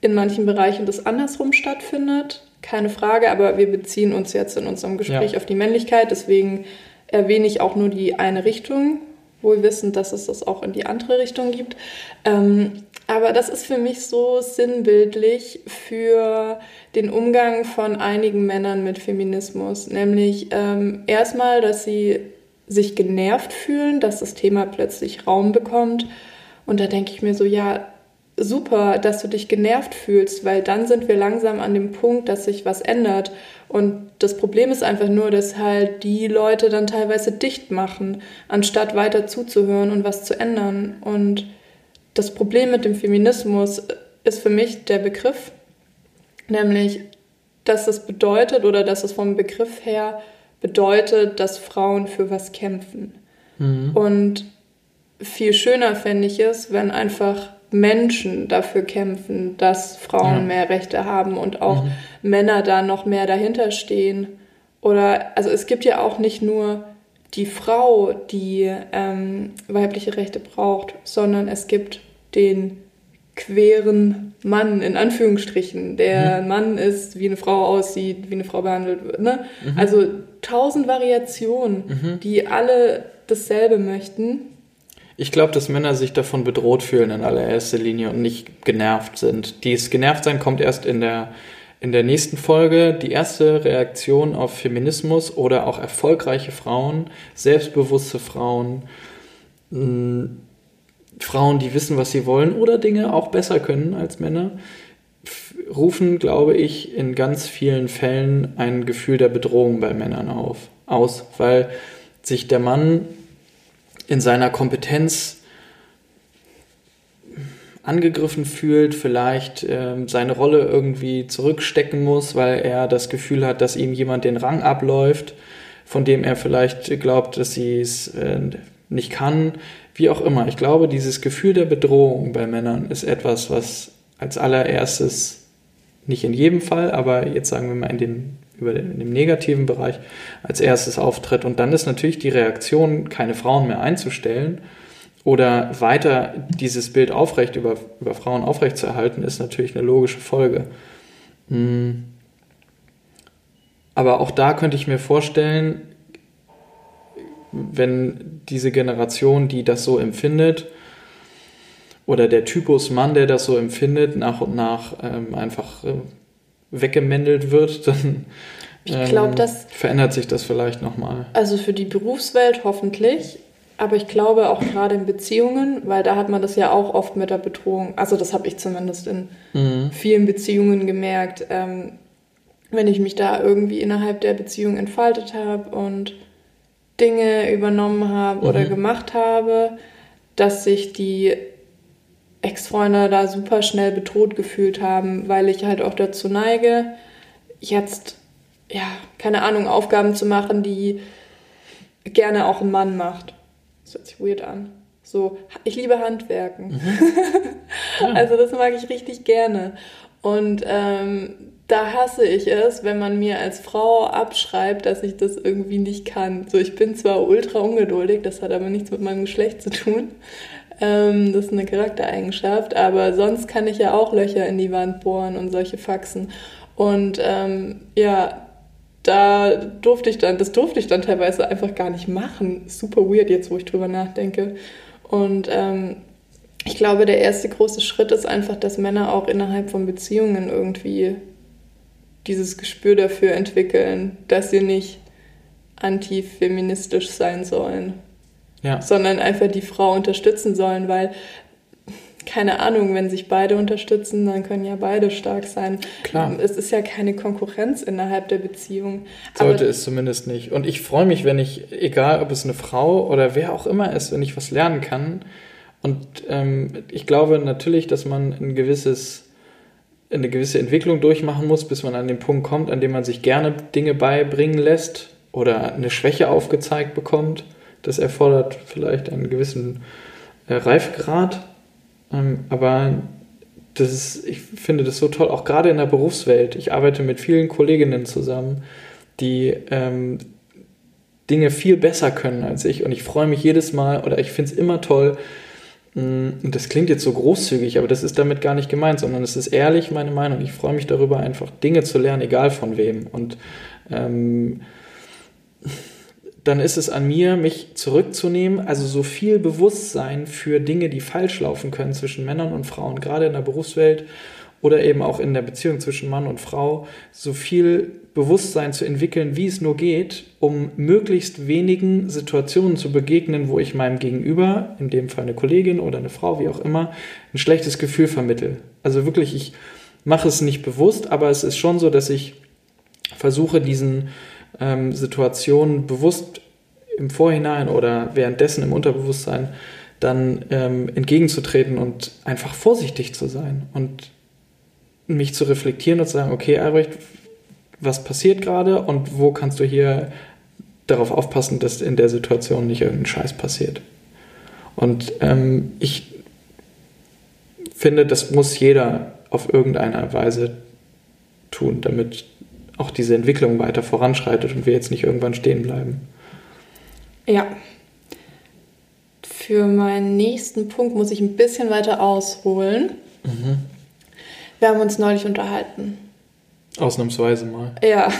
in manchen Bereichen das andersrum stattfindet. Keine Frage, aber wir beziehen uns jetzt in unserem Gespräch ja. auf die Männlichkeit. Deswegen erwähne ich auch nur die eine Richtung, wohl wissend, dass es das auch in die andere Richtung gibt. Ähm, aber das ist für mich so sinnbildlich für den Umgang von einigen Männern mit Feminismus. Nämlich ähm, erstmal, dass sie sich genervt fühlen, dass das Thema plötzlich Raum bekommt. Und da denke ich mir so, ja, super, dass du dich genervt fühlst, weil dann sind wir langsam an dem Punkt, dass sich was ändert. Und das Problem ist einfach nur, dass halt die Leute dann teilweise dicht machen, anstatt weiter zuzuhören und was zu ändern. Und das Problem mit dem Feminismus ist für mich der Begriff, nämlich, dass es bedeutet oder dass es vom Begriff her bedeutet, dass Frauen für was kämpfen. Mhm. Und viel schöner fände ich es, wenn einfach Menschen dafür kämpfen, dass Frauen ja. mehr Rechte haben und auch mhm. Männer da noch mehr dahinter stehen. Oder, also es gibt ja auch nicht nur die Frau, die ähm, weibliche Rechte braucht, sondern es gibt den queeren Mann, in Anführungsstrichen. Der mhm. Mann ist, wie eine Frau aussieht, wie eine Frau behandelt wird. Ne? Mhm. Also tausend Variationen, mhm. die alle dasselbe möchten. Ich glaube, dass Männer sich davon bedroht fühlen in allererster Linie und nicht genervt sind. Dieses Genervtsein kommt erst in der, in der nächsten Folge. Die erste Reaktion auf Feminismus oder auch erfolgreiche Frauen, selbstbewusste Frauen, mh, Frauen, die wissen, was sie wollen oder Dinge auch besser können als Männer, rufen, glaube ich, in ganz vielen Fällen ein Gefühl der Bedrohung bei Männern auf, aus, weil sich der Mann in seiner Kompetenz angegriffen fühlt, vielleicht äh, seine Rolle irgendwie zurückstecken muss, weil er das Gefühl hat, dass ihm jemand den Rang abläuft, von dem er vielleicht glaubt, dass sie es äh, nicht kann, wie auch immer. Ich glaube, dieses Gefühl der Bedrohung bei Männern ist etwas, was als allererstes nicht in jedem Fall, aber jetzt sagen wir mal in dem, über den, dem negativen Bereich als erstes auftritt. Und dann ist natürlich die Reaktion, keine Frauen mehr einzustellen oder weiter dieses Bild aufrecht über, über Frauen aufrechtzuerhalten, ist natürlich eine logische Folge. Hm. Aber auch da könnte ich mir vorstellen, wenn diese Generation, die das so empfindet, oder der Typus Mann, der das so empfindet, nach und nach ähm, einfach äh, weggemändelt wird, dann ähm, glaub, das, verändert sich das vielleicht nochmal. Also für die Berufswelt hoffentlich, aber ich glaube auch gerade in Beziehungen, weil da hat man das ja auch oft mit der Bedrohung, also das habe ich zumindest in mhm. vielen Beziehungen gemerkt, ähm, wenn ich mich da irgendwie innerhalb der Beziehung entfaltet habe und Dinge übernommen habe mhm. oder gemacht habe, dass sich die Ex-Freunde da super schnell bedroht gefühlt haben, weil ich halt auch dazu neige, jetzt, ja, keine Ahnung, Aufgaben zu machen, die gerne auch ein Mann macht. Das hört sich weird an. So, ich liebe Handwerken. Mhm. Ja. also das mag ich richtig gerne. Und ähm, da hasse ich es, wenn man mir als Frau abschreibt, dass ich das irgendwie nicht kann. So, ich bin zwar ultra ungeduldig, das hat aber nichts mit meinem Geschlecht zu tun. Ähm, das ist eine Charaktereigenschaft, aber sonst kann ich ja auch Löcher in die Wand bohren und solche Faxen. Und ähm, ja, da durfte ich dann, das durfte ich dann teilweise einfach gar nicht machen. Super weird jetzt, wo ich drüber nachdenke. Und ähm, ich glaube, der erste große Schritt ist einfach, dass Männer auch innerhalb von Beziehungen irgendwie dieses Gespür dafür entwickeln, dass sie nicht antifeministisch sein sollen, ja. sondern einfach die Frau unterstützen sollen, weil keine Ahnung, wenn sich beide unterstützen, dann können ja beide stark sein. Klar. Es ist ja keine Konkurrenz innerhalb der Beziehung. Sollte es zumindest nicht. Und ich freue mich, wenn ich, egal ob es eine Frau oder wer auch immer ist, wenn ich was lernen kann. Und ähm, ich glaube natürlich, dass man ein gewisses eine gewisse Entwicklung durchmachen muss, bis man an den Punkt kommt, an dem man sich gerne Dinge beibringen lässt oder eine Schwäche aufgezeigt bekommt. Das erfordert vielleicht einen gewissen äh, Reifgrad. Ähm, aber das ist, ich finde das so toll, auch gerade in der Berufswelt. Ich arbeite mit vielen Kolleginnen zusammen, die ähm, Dinge viel besser können als ich. Und ich freue mich jedes Mal oder ich finde es immer toll, Mm, und das klingt jetzt so großzügig, aber das ist damit gar nicht gemeint, sondern es ist ehrlich meine Meinung. Ich freue mich darüber, einfach Dinge zu lernen, egal von wem. Und ähm, dann ist es an mir, mich zurückzunehmen, also so viel Bewusstsein für Dinge, die falsch laufen können zwischen Männern und Frauen, gerade in der Berufswelt oder eben auch in der Beziehung zwischen Mann und Frau, so viel Bewusstsein zu entwickeln, wie es nur geht, um möglichst wenigen Situationen zu begegnen, wo ich meinem Gegenüber, in dem Fall eine Kollegin oder eine Frau, wie auch immer, ein schlechtes Gefühl vermittel. Also wirklich, ich mache es nicht bewusst, aber es ist schon so, dass ich versuche, diesen ähm, Situationen bewusst im Vorhinein oder währenddessen im Unterbewusstsein dann ähm, entgegenzutreten und einfach vorsichtig zu sein und mich zu reflektieren und zu sagen, okay, Albrecht, was passiert gerade und wo kannst du hier darauf aufpassen, dass in der Situation nicht irgendein Scheiß passiert. Und ähm, ich finde, das muss jeder auf irgendeine Weise tun, damit auch diese Entwicklung weiter voranschreitet und wir jetzt nicht irgendwann stehen bleiben. Ja. Für meinen nächsten Punkt muss ich ein bisschen weiter ausholen. Mhm. Wir haben uns neulich unterhalten. Ausnahmsweise mal. Ja,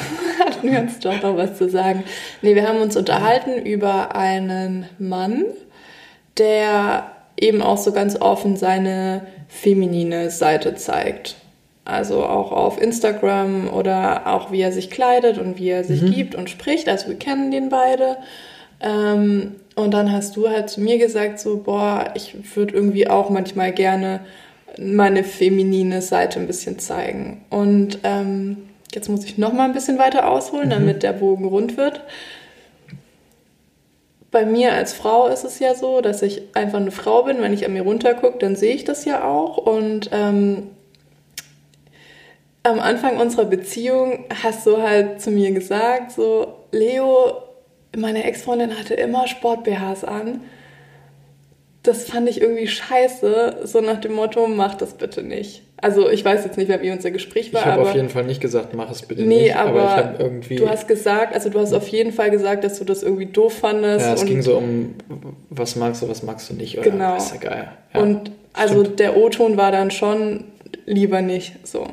hatten wir uns doch noch was zu sagen. Nee, wir haben uns unterhalten über einen Mann, der eben auch so ganz offen seine feminine Seite zeigt. Also auch auf Instagram oder auch wie er sich kleidet und wie er sich mhm. gibt und spricht. Also wir kennen den beide. Ähm, und dann hast du halt zu mir gesagt, so, boah, ich würde irgendwie auch manchmal gerne meine feminine Seite ein bisschen zeigen. Und ähm, jetzt muss ich noch mal ein bisschen weiter ausholen, mhm. damit der Bogen rund wird. Bei mir als Frau ist es ja so, dass ich einfach eine Frau bin. Wenn ich an mir runtergucke, dann sehe ich das ja auch. Und ähm, am Anfang unserer Beziehung hast du halt zu mir gesagt, so, Leo, meine Ex-Freundin hatte immer Sport-BHs an das fand ich irgendwie scheiße, so nach dem Motto, mach das bitte nicht. Also ich weiß jetzt nicht mehr, wie unser Gespräch war. Ich habe auf jeden Fall nicht gesagt, mach es bitte nee, nicht. Aber, aber ich habe irgendwie. Du hast gesagt, also du hast auf jeden Fall gesagt, dass du das irgendwie doof fandest. Ja, es ging so um, was magst du, was magst du nicht. Oder genau. Ist ja geil. Ja, und also stimmt. der O-Ton war dann schon lieber nicht so.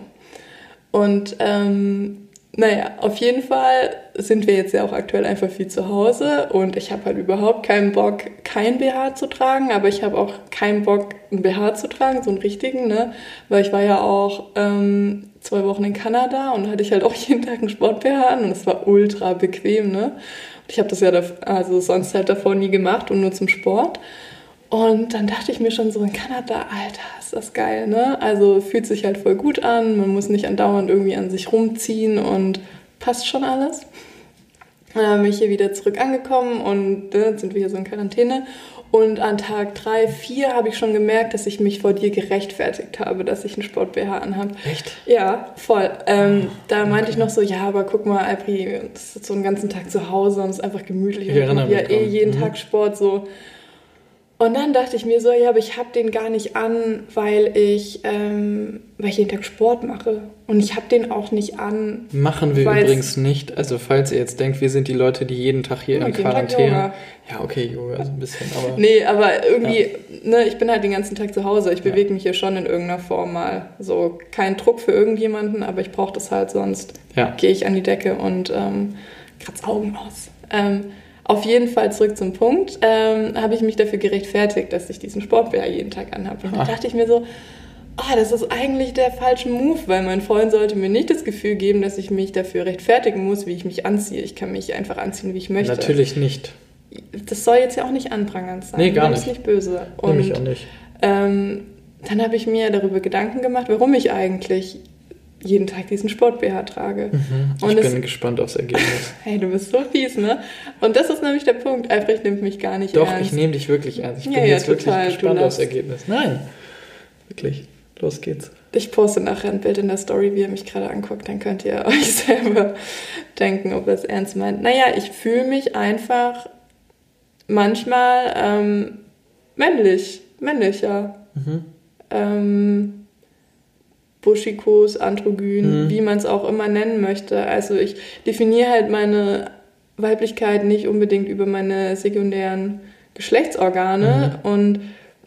Und ähm, naja, auf jeden Fall sind wir jetzt ja auch aktuell einfach viel zu Hause und ich habe halt überhaupt keinen Bock, kein BH zu tragen, aber ich habe auch keinen Bock, einen BH zu tragen, so einen richtigen, ne? Weil ich war ja auch ähm, zwei Wochen in Kanada und hatte ich halt auch jeden Tag einen Sport-BH an und es war ultra bequem, ne? Und ich habe das ja da, also sonst halt davor nie gemacht und nur zum Sport. Und dann dachte ich mir schon so in Kanada, Alter, ist das geil, ne? Also fühlt sich halt voll gut an, man muss nicht andauernd irgendwie an sich rumziehen und passt schon alles. Dann bin ich hier wieder zurück angekommen und ne, sind wir hier so in Quarantäne. Und an Tag 3, 4 habe ich schon gemerkt, dass ich mich vor dir gerechtfertigt habe, dass ich einen Sport-BH anhabe. Echt? Ja, voll. Ähm, da meinte ich noch so, ja, aber guck mal, Alpri, das ist so einen ganzen Tag zu Hause und es ist einfach gemütlich. Ich und ich ja eh jeden mhm. Tag Sport so. Und dann dachte ich mir so, ja, aber ich habe den gar nicht an, weil ich, ähm, weil ich jeden Tag Sport mache. Und ich habe den auch nicht an. Machen wir übrigens nicht. Also falls ihr jetzt denkt, wir sind die Leute, die jeden Tag hier ja, in Quarantäne. Ja, okay, Yoga, so ein bisschen. Aber, nee, aber irgendwie, ja. ne, ich bin halt den ganzen Tag zu Hause. Ich bewege ja. mich hier schon in irgendeiner Form mal. So kein Druck für irgendjemanden, aber ich brauche das halt, sonst gehe ich an die Decke und ähm, kratze Augen aus. Ähm, auf jeden Fall zurück zum Punkt, ähm, habe ich mich dafür gerechtfertigt, dass ich diesen Sportbär jeden Tag anhabe. Und da dachte ich mir so, oh, das ist eigentlich der falsche Move, weil mein Freund sollte mir nicht das Gefühl geben, dass ich mich dafür rechtfertigen muss, wie ich mich anziehe. Ich kann mich einfach anziehen, wie ich möchte. Natürlich nicht. Das soll jetzt ja auch nicht anprangernd sein. Nee, gar nicht. Das ist nicht böse. Und, Nämlich auch nicht. Ähm, dann habe ich mir darüber Gedanken gemacht, warum ich eigentlich jeden Tag diesen Sport-BH trage. Mhm. ich bin es, gespannt aufs Ergebnis. hey, du bist so fies, ne? Und das ist nämlich der Punkt. Albrecht nimmt mich gar nicht Doch, ernst. Doch, ich nehme dich wirklich ernst. Ich bin ja, jetzt ja, wirklich gespannt aufs Ergebnis. Nein, wirklich. Los geht's. Ich poste nachher ein Bild in der Story, wie ihr mich gerade anguckt. Dann könnt ihr euch selber denken, ob ihr es ernst meint. Naja, ich fühle mich einfach manchmal ähm, männlich. Männlicher. Mhm. Ähm, buschikos, androgyn, mhm. wie man es auch immer nennen möchte. Also ich definiere halt meine Weiblichkeit nicht unbedingt über meine sekundären Geschlechtsorgane mhm. und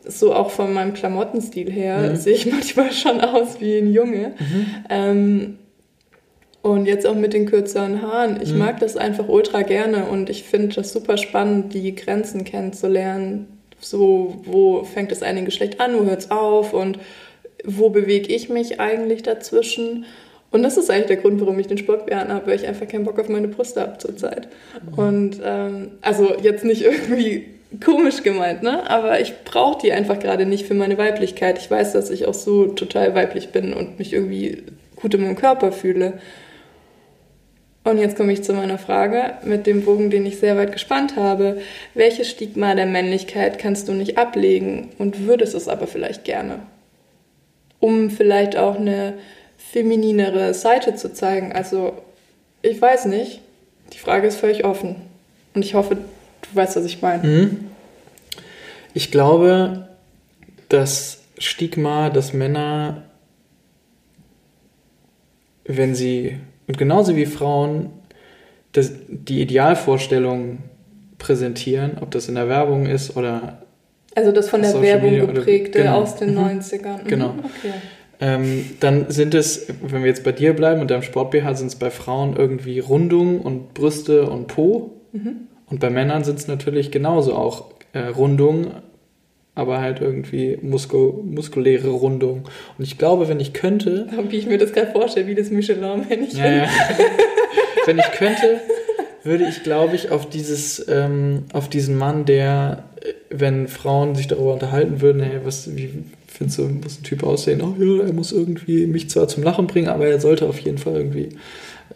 so auch von meinem Klamottenstil her mhm. sehe ich manchmal schon aus wie ein Junge. Mhm. Ähm, und jetzt auch mit den kürzeren Haaren. Ich mhm. mag das einfach ultra gerne und ich finde das super spannend, die Grenzen kennenzulernen. So, wo fängt das eine Geschlecht an, wo hört es auf und wo bewege ich mich eigentlich dazwischen? Und das ist eigentlich der Grund, warum ich den Sport behalten habe, weil ich einfach keinen Bock auf meine Brüste habe zurzeit. Mhm. Und ähm, also jetzt nicht irgendwie komisch gemeint, ne? Aber ich brauche die einfach gerade nicht für meine Weiblichkeit. Ich weiß, dass ich auch so total weiblich bin und mich irgendwie gut in meinem Körper fühle. Und jetzt komme ich zu meiner Frage mit dem Bogen, den ich sehr weit gespannt habe. Welches Stigma der Männlichkeit kannst du nicht ablegen und würdest es aber vielleicht gerne? Um vielleicht auch eine femininere Seite zu zeigen. Also ich weiß nicht. Die Frage ist völlig offen. Und ich hoffe, du weißt, was ich meine. Mhm. Ich glaube, das Stigma, dass Männer, wenn sie, und genauso wie Frauen, das, die Idealvorstellung präsentieren, ob das in der Werbung ist oder Also das von der Social Werbung Media oder- geprägte genau. aus den Mhm. 90ern. Mhm, Genau. Okay. Ähm, dann sind es, wenn wir jetzt bei dir bleiben und deinem Sport-BH, sind es bei Frauen irgendwie Rundung und Brüste und Po. Mhm. Und bei Männern sind es natürlich genauso auch äh, Rundung, aber halt irgendwie Musko, muskuläre Rundung. Und ich glaube, wenn ich könnte, Wie ich mir das gerade vorstelle, wie das Michelin-Männchen. ja, ja. wenn ich könnte, würde ich, glaube ich, auf dieses, ähm, auf diesen Mann, der, äh, wenn Frauen sich darüber unterhalten würden, hey, was, wie findest du, muss ein Typ aussehen? Oh ja, er muss irgendwie mich zwar zum Lachen bringen, aber er sollte auf jeden Fall irgendwie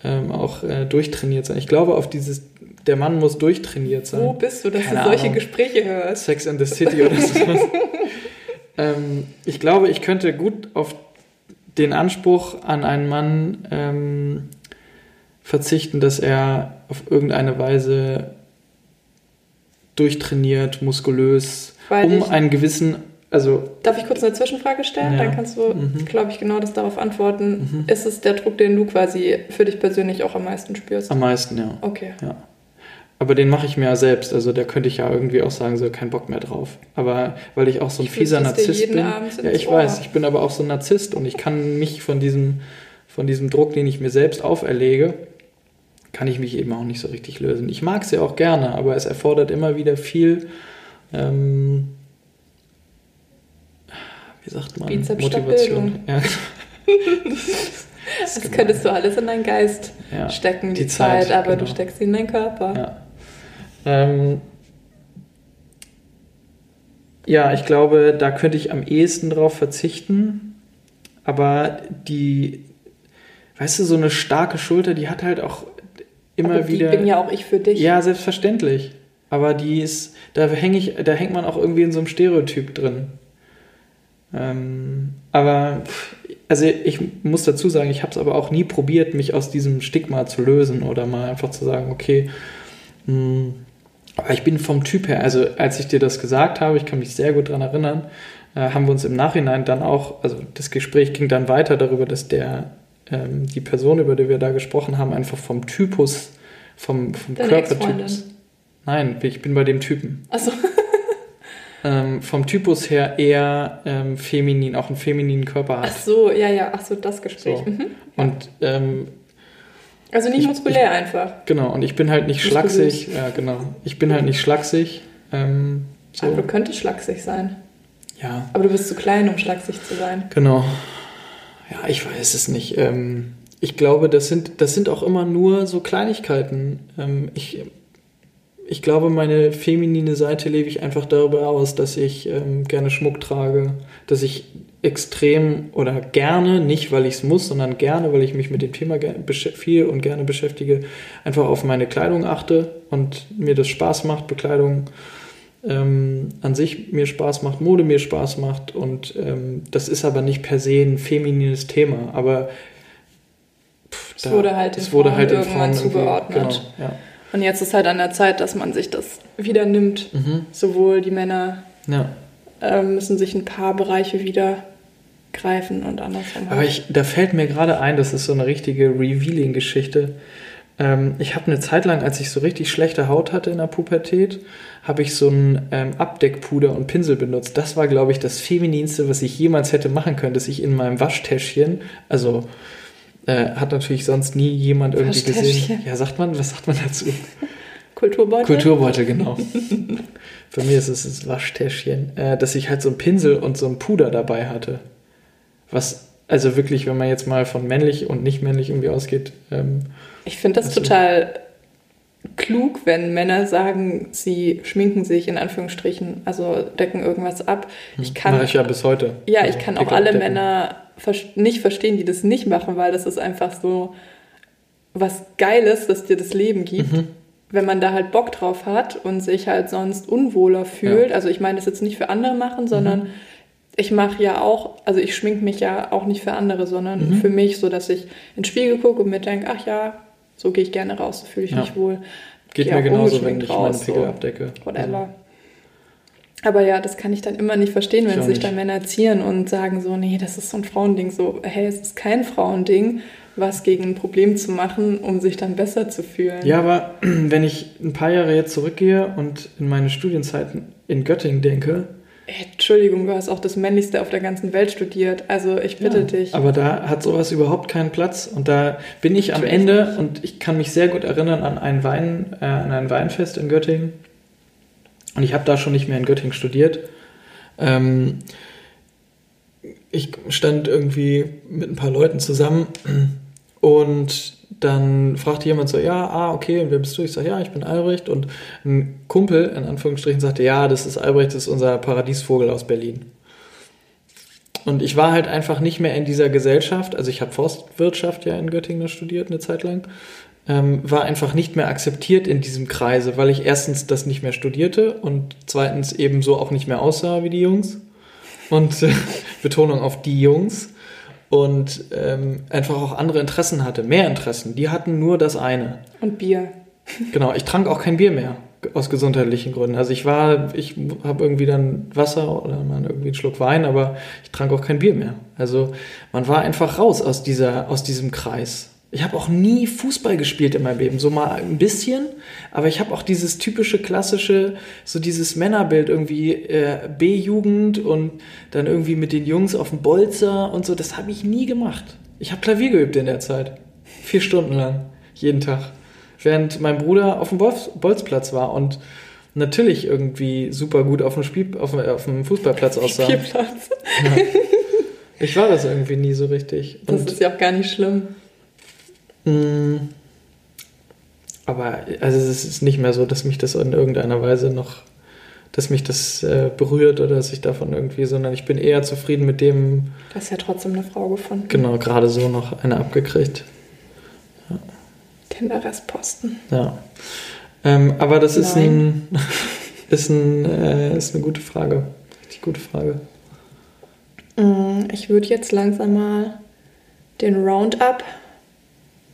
ähm, auch äh, durchtrainiert sein. Ich glaube, auf dieses, der Mann muss durchtrainiert sein. Wo bist du, dass Keine du solche Ahnung. Gespräche hörst? Sex and the City oder so. ähm, ich glaube, ich könnte gut auf den Anspruch an einen Mann ähm, verzichten, dass er auf irgendeine Weise durchtrainiert, muskulös, Weil um einen gewissen, also Darf ich kurz eine Zwischenfrage stellen? Ja. Dann kannst du, Mhm. glaube ich, genau das darauf antworten. Ist es der Druck, den du quasi für dich persönlich auch am meisten spürst? am meisten, ja. Okay. ja. Aber den mache ich mir ja selbst, also da könnte ich ja irgendwie auch sagen, so kein Bock mehr drauf. Aber weil ich auch so ein Ich fieser Narzisst bin. Ja, ich Ohr. weiß, ich bin aber auch so ein Narzisst und ich kann mich von diesem, von diesem Druck, den ich mir selbst auferlege, kann ich mich eben auch nicht so richtig lösen. Ich mag ja auch gerne, aber es erfordert immer wieder viel, ähm, wie sagt man, Bizepsstabilung. Ja, Das könntest du alles in deinen Geist ja. stecken, die, die Zeit, Zeit, aber genau. du steckst sie in deinen Körper. Ja. Ähm, ja, ich glaube, da könnte ich am ehesten drauf verzichten. Aber die, weißt du, so eine starke Schulter, die hat halt auch immer aber die wieder. bin ja auch ich für dich. ja, selbstverständlich. Aber die ist, da hänge ich, da hängt man auch irgendwie in so einem Stereotyp drin. Ähm, aber also ich muss dazu sagen, ich habe es aber auch nie probiert, mich aus diesem Stigma zu lösen oder mal einfach zu sagen, okay, mh, aber ich bin vom Typ her, also als ich dir das gesagt habe, ich kann mich sehr gut daran erinnern, äh, haben wir uns im Nachhinein dann auch, also das Gespräch ging dann weiter darüber, dass der ähm, die Person, über die wir da gesprochen haben, einfach vom Typus, vom, vom Körpertypus. Nein, ich bin bei dem Typen. Also, Ähm, vom Typus her eher ähm, feminin, auch einen femininen Körper ach hat. so, ja, ja, ach so, das Gespräch. So. Mhm. Und ähm, Also nicht Ich- muskulär einfach. genau, und ich bin halt nicht Muskulös. schlaksig. Ja, genau. Ich bin halt nicht schlaksig. Ähm, so. Aber du könntest schlaksig sein. Ja, Aber du bist zu klein, um schlaksig zu sein. genau. Ja, ich weiß es nicht. Ähm, ich glaube, das sind, das sind auch immer nur so Kleinigkeiten. Ähm, ich, ich glaube, meine feminine Seite lebe ich einfach darüber aus, dass ich ähm, gerne Schmuck trage, dass ich extrem oder gerne, nicht weil ich es muss, sondern gerne, weil ich mich mit dem Thema viel und gerne beschäftige, einfach auf meine Kleidung achte und mir das Spaß macht, Bekleidung ähm, an sich mir Spaß macht, Mode mir Spaß macht und ähm, das ist aber nicht per se ein feminines Thema, aber pff, Es wurde halt es wurde Frauen halt irgendwann zugeordnet. Genau, Und jetzt ist halt an der Zeit, dass man sich das wieder nimmt. ja. Mhm. Sowohl die Männer ja. ähm, müssen sich ein paar Bereiche wieder greifen und andersrum. Aber ich, da fällt mir gerade ein, das ist so eine richtige Revealing-Geschichte. Ähm, ich habe eine Zeit lang, als ich so richtig schlechte Haut hatte in der Pubertät, habe ich so ein ähm, Abdeckpuder und Pinsel benutzt. Das war, glaube ich, das Femininste, was ich jemals hätte machen können, dass ich in meinem Waschtäschchen, also äh, hat natürlich sonst nie jemand irgendwie gesehen. Waschtäschchen. Ja, sagt man, was sagt man dazu? Kulturbeutel? Kulturbeutel, genau. Für mich ist es das Waschtäschchen, äh, dass ich halt so einen Pinsel und so ein Puder dabei hatte. Was, also wirklich, wenn man jetzt mal von männlich und nicht männlich irgendwie ausgeht, ähm, Ich finde das Also- total klug, wenn Männer sagen, sie schminken sich in Anführungsstrichen, also decken irgendwas ab. Ich kann, mache ich ja bis heute. ja, Also ich kann auch alle decken. Männer nicht verstehen, die das nicht machen, weil das ist einfach so was Geiles, dass dir das Leben gibt. Mhm. Wenn man da halt Bock drauf hat und sich halt sonst unwohler fühlt, also ich meine das jetzt nicht für andere machen, sondern Mhm. Ich mache ja auch, also ich schmink mich ja auch nicht für andere, sondern Mhm. für mich, so dass ich in den Spiegel gucke und mir denke, ach ja, so gehe ich gerne raus, so fühle ich Ja. mich wohl. Geht Geh mir genauso, wenn ich meinen raus, Pickel so. abdecke. Whatever. Aber ja, das kann ich dann immer nicht verstehen, wenn sich nicht. da Männer zieren und sagen so, nee, das ist so ein Frauending. So, hey, es ist kein Frauending, was gegen ein Problem zu machen, um sich dann besser zu fühlen. Ja, aber wenn ich ein paar Jahre jetzt zurückgehe und in meine Studienzeiten in Göttingen denke, Entschuldigung, du hast auch das Männlichste auf der ganzen Welt studiert. Also ich bitte ja, dich. Aber da hat sowas überhaupt keinen Platz. Und da bin ich am Ende und ich kann mich sehr gut erinnern an ein Wein, äh, an ein Weinfest in Göttingen. Und ich habe da schon nicht mehr in Göttingen studiert. Ähm, ich stand irgendwie mit ein paar Leuten zusammen und dann fragte jemand so, ja, ah, okay, und wer bist du? Ich sage, ja, ich bin Albrecht. Und ein Kumpel, in Anführungsstrichen, sagte, ja, das ist Albrecht, das ist unser Paradiesvogel aus Berlin. Und ich war halt einfach nicht mehr in dieser Gesellschaft, also ich habe Forstwirtschaft ja in Göttingen studiert eine Zeit lang, ähm, war einfach nicht mehr akzeptiert in diesem Kreise, weil ich erstens das nicht mehr studierte und zweitens ebenso auch nicht mehr aussah wie die Jungs. Und äh, Betonung auf die Jungs und ähm, einfach auch andere Interessen hatte, mehr Interessen. Die hatten nur das eine. Und Bier. Genau, ich trank auch kein Bier mehr aus gesundheitlichen Gründen. Also ich war, ich habe irgendwie dann Wasser oder mal irgendwie einen Schluck Wein, aber ich trank auch kein Bier mehr. Also man war einfach raus aus dieser, aus diesem Kreis. Ich habe auch nie Fußball gespielt in meinem Leben, so mal ein bisschen, aber ich habe auch dieses typische klassische, so dieses Männerbild irgendwie äh, B-Jugend und dann irgendwie mit den Jungs auf dem Bolzer und so, das habe ich nie gemacht. Ich habe Klavier geübt in der Zeit, vier Stunden lang, jeden Tag, während mein Bruder auf dem Bolzplatz war und natürlich irgendwie super gut auf dem Spiel, auf, auf dem Fußballplatz aussah. Spielplatz. Ja. Ich war das irgendwie nie so richtig. Das und ist ja auch gar nicht schlimm. Mm. Aber also es ist nicht mehr so, dass mich das in irgendeiner Weise noch, dass mich das äh, berührt oder dass ich davon irgendwie, sondern ich bin eher zufrieden mit dem. Du hast ja trotzdem eine Frau gefunden. Genau, gerade so noch eine abgekriegt. Ja. Kinderrestposten. Ja. Ähm, aber das ist, ein, ist, ein, äh, ist eine gute Frage. Richtig gute Frage. Mm, ich würde jetzt langsam mal den Roundup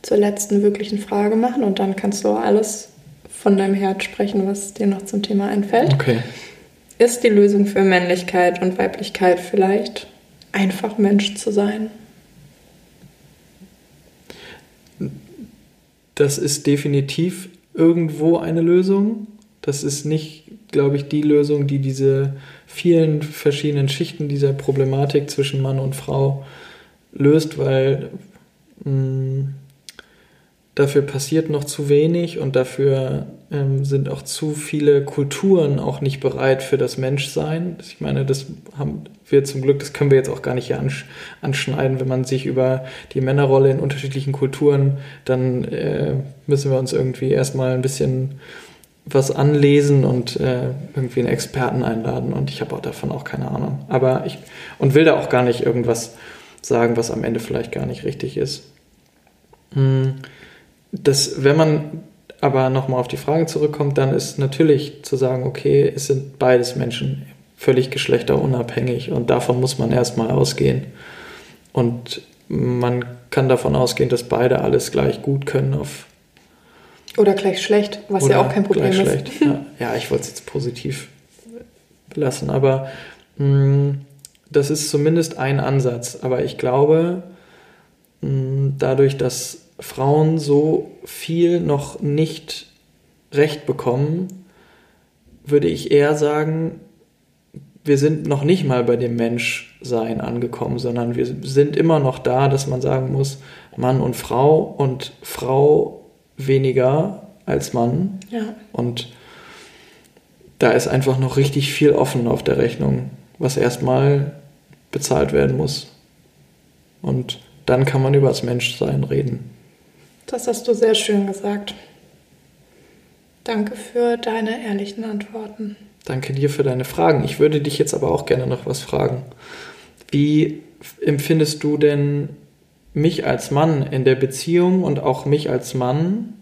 zur letzten wirklichen Frage machen und dann kannst du alles von deinem Herz sprechen, was dir noch zum Thema einfällt. Okay. Ist die Lösung für Männlichkeit und Weiblichkeit vielleicht einfach Mensch zu sein? Das ist definitiv irgendwo eine Lösung. Das ist nicht, glaube ich, die Lösung, die diese vielen verschiedenen Schichten dieser Problematik zwischen Mann und Frau löst, weil mh, mm, dafür passiert noch zu wenig und dafür ähm, sind auch zu viele Kulturen auch nicht bereit für das Menschsein. Ich meine, das haben wir zum Glück, das können wir jetzt auch gar nicht hier ansch anschneiden, wenn man sich über die Männerrolle in unterschiedlichen Kulturen, dann äh, müssen wir uns irgendwie erstmal ein bisschen was anlesen und äh, irgendwie einen Experten einladen und ich habe auch davon auch keine Ahnung. Aber ich und will da auch gar nicht irgendwas sagen, was am Ende vielleicht gar nicht richtig ist. Hm das, wenn man aber nochmal auf die Frage zurückkommt, dann ist natürlich zu sagen, okay, es sind beides Menschen, völlig geschlechterunabhängig und davon muss man erstmal ausgehen. Und man kann davon ausgehen, dass beide alles gleich gut können auf. Oder gleich schlecht, was ja auch kein Problem ist. Schlecht. Ja, ja, ich wollte es jetzt positiv belassen, aber mh, mm, das ist zumindest ein Ansatz. Aber ich glaube, mh, mm, dadurch, dass Frauen so viel noch nicht recht bekommen, würde ich eher sagen, wir sind noch nicht mal bei dem Menschsein angekommen, sondern wir sind immer noch da, dass man sagen muss, Mann und Frau und Frau weniger als Mann. Ja. Und da ist einfach noch richtig viel offen auf der Rechnung, was erstmal bezahlt werden muss. Und dann kann man über das Menschsein reden. Das hast du sehr schön gesagt. Danke für deine ehrlichen Antworten. Danke dir für deine Fragen. Ich würde dich jetzt aber auch gerne noch was fragen. Wie empfindest du denn mich als Mann in der Beziehung und auch mich als Mann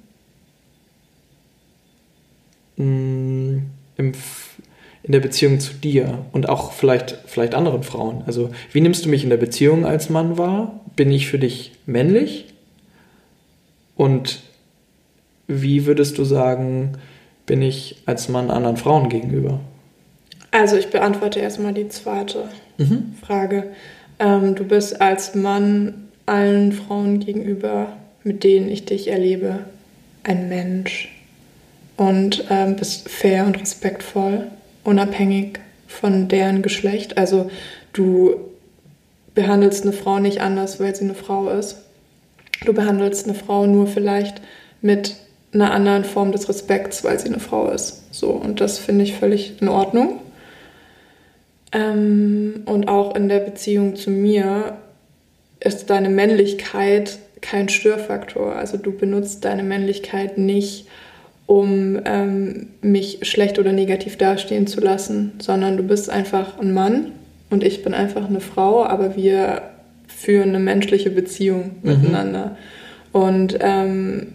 mm, in der Beziehung zu dir und auch vielleicht, vielleicht anderen Frauen? Also, wie nimmst du mich in der Beziehung als Mann wahr? Bin ich für dich männlich? Und wie würdest du sagen, bin ich als Mann anderen Frauen gegenüber? Also ich beantworte erstmal die zweite mhm. Frage. Ähm, du bist als Mann allen Frauen gegenüber, mit denen ich dich erlebe, ein Mensch und ähm, bist fair und respektvoll, unabhängig von deren Geschlecht. Also du behandelst eine Frau nicht anders, weil sie eine Frau ist. Du behandelst eine Frau nur vielleicht mit einer anderen Form des Respekts, weil sie eine Frau ist. So, und das finde ich völlig in Ordnung. Ähm, und auch in der Beziehung zu mir ist deine Männlichkeit kein Störfaktor. Also du benutzt deine Männlichkeit nicht, um ähm, mich schlecht oder negativ dastehen zu lassen, sondern du bist einfach ein Mann und ich bin einfach eine Frau, aber wir führen eine menschliche Beziehung mhm. miteinander. Und ähm,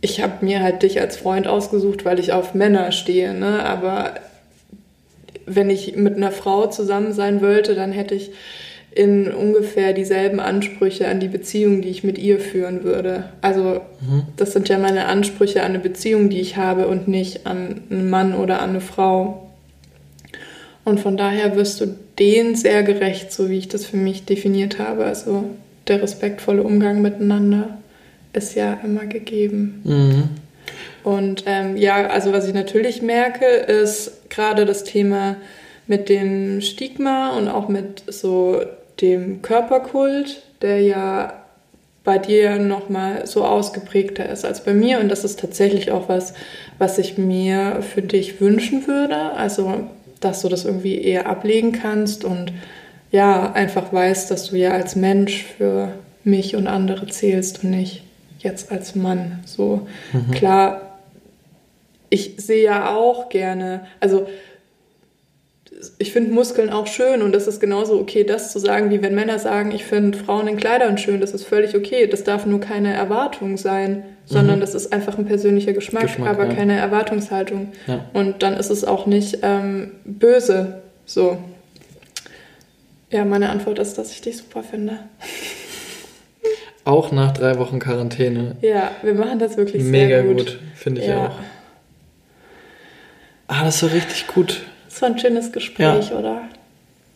ich habe mir halt dich als Freund ausgesucht, weil ich auf Männer stehe, ne? aber wenn ich mit einer Frau zusammen sein wollte, dann hätte ich in ungefähr dieselben Ansprüche an die Beziehung, die ich mit ihr führen würde. Also mhm. das sind ja meine Ansprüche an eine Beziehung, die ich habe und nicht an einen Mann oder an eine Frau. Und von daher wirst du denen sehr gerecht, so wie ich das für mich definiert habe. Also der respektvolle Umgang miteinander ist ja immer gegeben. Mhm. Und ähm, ja, also was ich natürlich merke, ist gerade das Thema mit dem Stigma und auch mit so dem Körperkult, der ja bei dir nochmal so ausgeprägter ist als bei mir. Und das ist tatsächlich auch was, was ich mir für dich wünschen würde. Also, dass du das irgendwie eher ablegen kannst und ja, einfach weißt, dass du ja als Mensch für mich und andere zählst und nicht jetzt als Mann. So mhm. klar, ich sehe ja auch gerne, also ich finde Muskeln auch schön und das ist genauso okay, das zu sagen, wie wenn Männer sagen, ich finde Frauen in Kleidern schön, das ist völlig okay. Das darf nur keine Erwartung sein, sondern mhm. das ist einfach ein persönlicher Geschmack, Geschmack aber ja. keine Erwartungshaltung. Ja. Und dann ist es auch nicht ähm, böse. So. Ja, meine Antwort ist, dass ich dich super finde. Auch nach drei Wochen Quarantäne. Ja, wir machen das wirklich Mega sehr gut. Mega gut, finde ich ja. auch. Ah, das war richtig gut. Das war ein schönes Gespräch, ja. oder?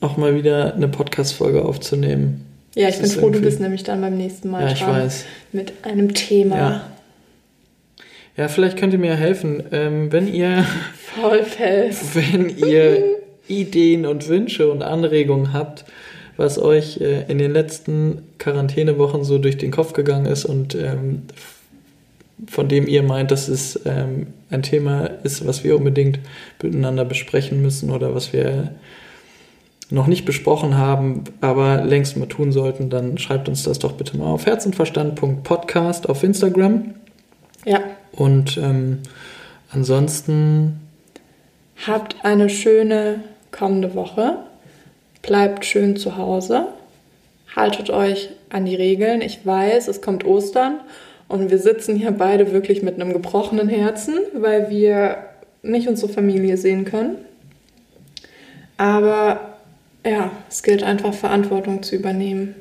Auch mal wieder eine Podcast-Folge aufzunehmen. Ja, ich das bin froh, du bist nämlich dann beim nächsten Mal ja, ich weiß. mit einem Thema. Ja. Ja, vielleicht könnt ihr mir helfen. Ähm, wenn ihr. Faulfels. Wenn ihr Ideen und Wünsche und Anregungen habt, was euch äh, in den letzten Quarantänewochen so durch den Kopf gegangen ist und ähm, von dem ihr meint, dass es ähm, ein Thema ist, was wir unbedingt miteinander besprechen müssen oder was wir noch nicht besprochen haben, aber längst mal tun sollten, dann schreibt uns das doch bitte mal auf herzenverstand.podcast auf Instagram. Ja. Und ähm, ansonsten. Habt eine schöne kommende Woche. Bleibt schön zu Hause. Haltet euch an die Regeln. Ich weiß, es kommt Ostern und wir sitzen hier beide wirklich mit einem gebrochenen Herzen, weil wir nicht unsere Familie sehen können. Aber ja, es gilt einfach Verantwortung zu übernehmen.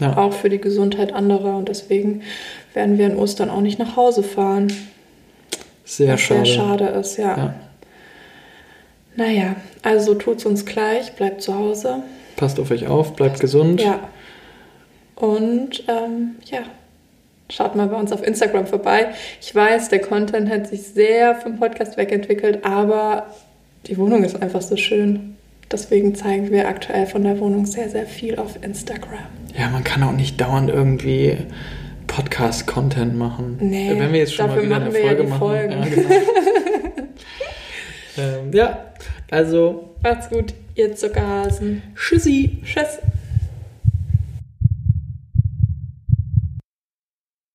Ja. Auch für die Gesundheit anderer. Und deswegen werden wir in Ostern auch nicht nach Hause fahren. Sehr was schade. Sehr schade ist, ja. ja. Naja, also tut's uns gleich, bleibt zu Hause. Passt auf euch auf, bleibt gesund. Ja. Und ähm, ja, Schaut mal bei uns auf Instagram vorbei. Ich weiß, der Content hat sich sehr vom Podcast wegentwickelt, aber die Wohnung ist einfach so schön. Deswegen zeigen wir aktuell von der Wohnung sehr, sehr viel auf Instagram. Ja, man kann auch nicht dauernd irgendwie Podcast-Content machen. Nee, wenn wir jetzt schon mal wieder eine Folge ja machen. Folgen. Ja, genau. ähm, ja, also. Macht's gut, ihr Zuckerhasen. Tschüssi. Tschüss.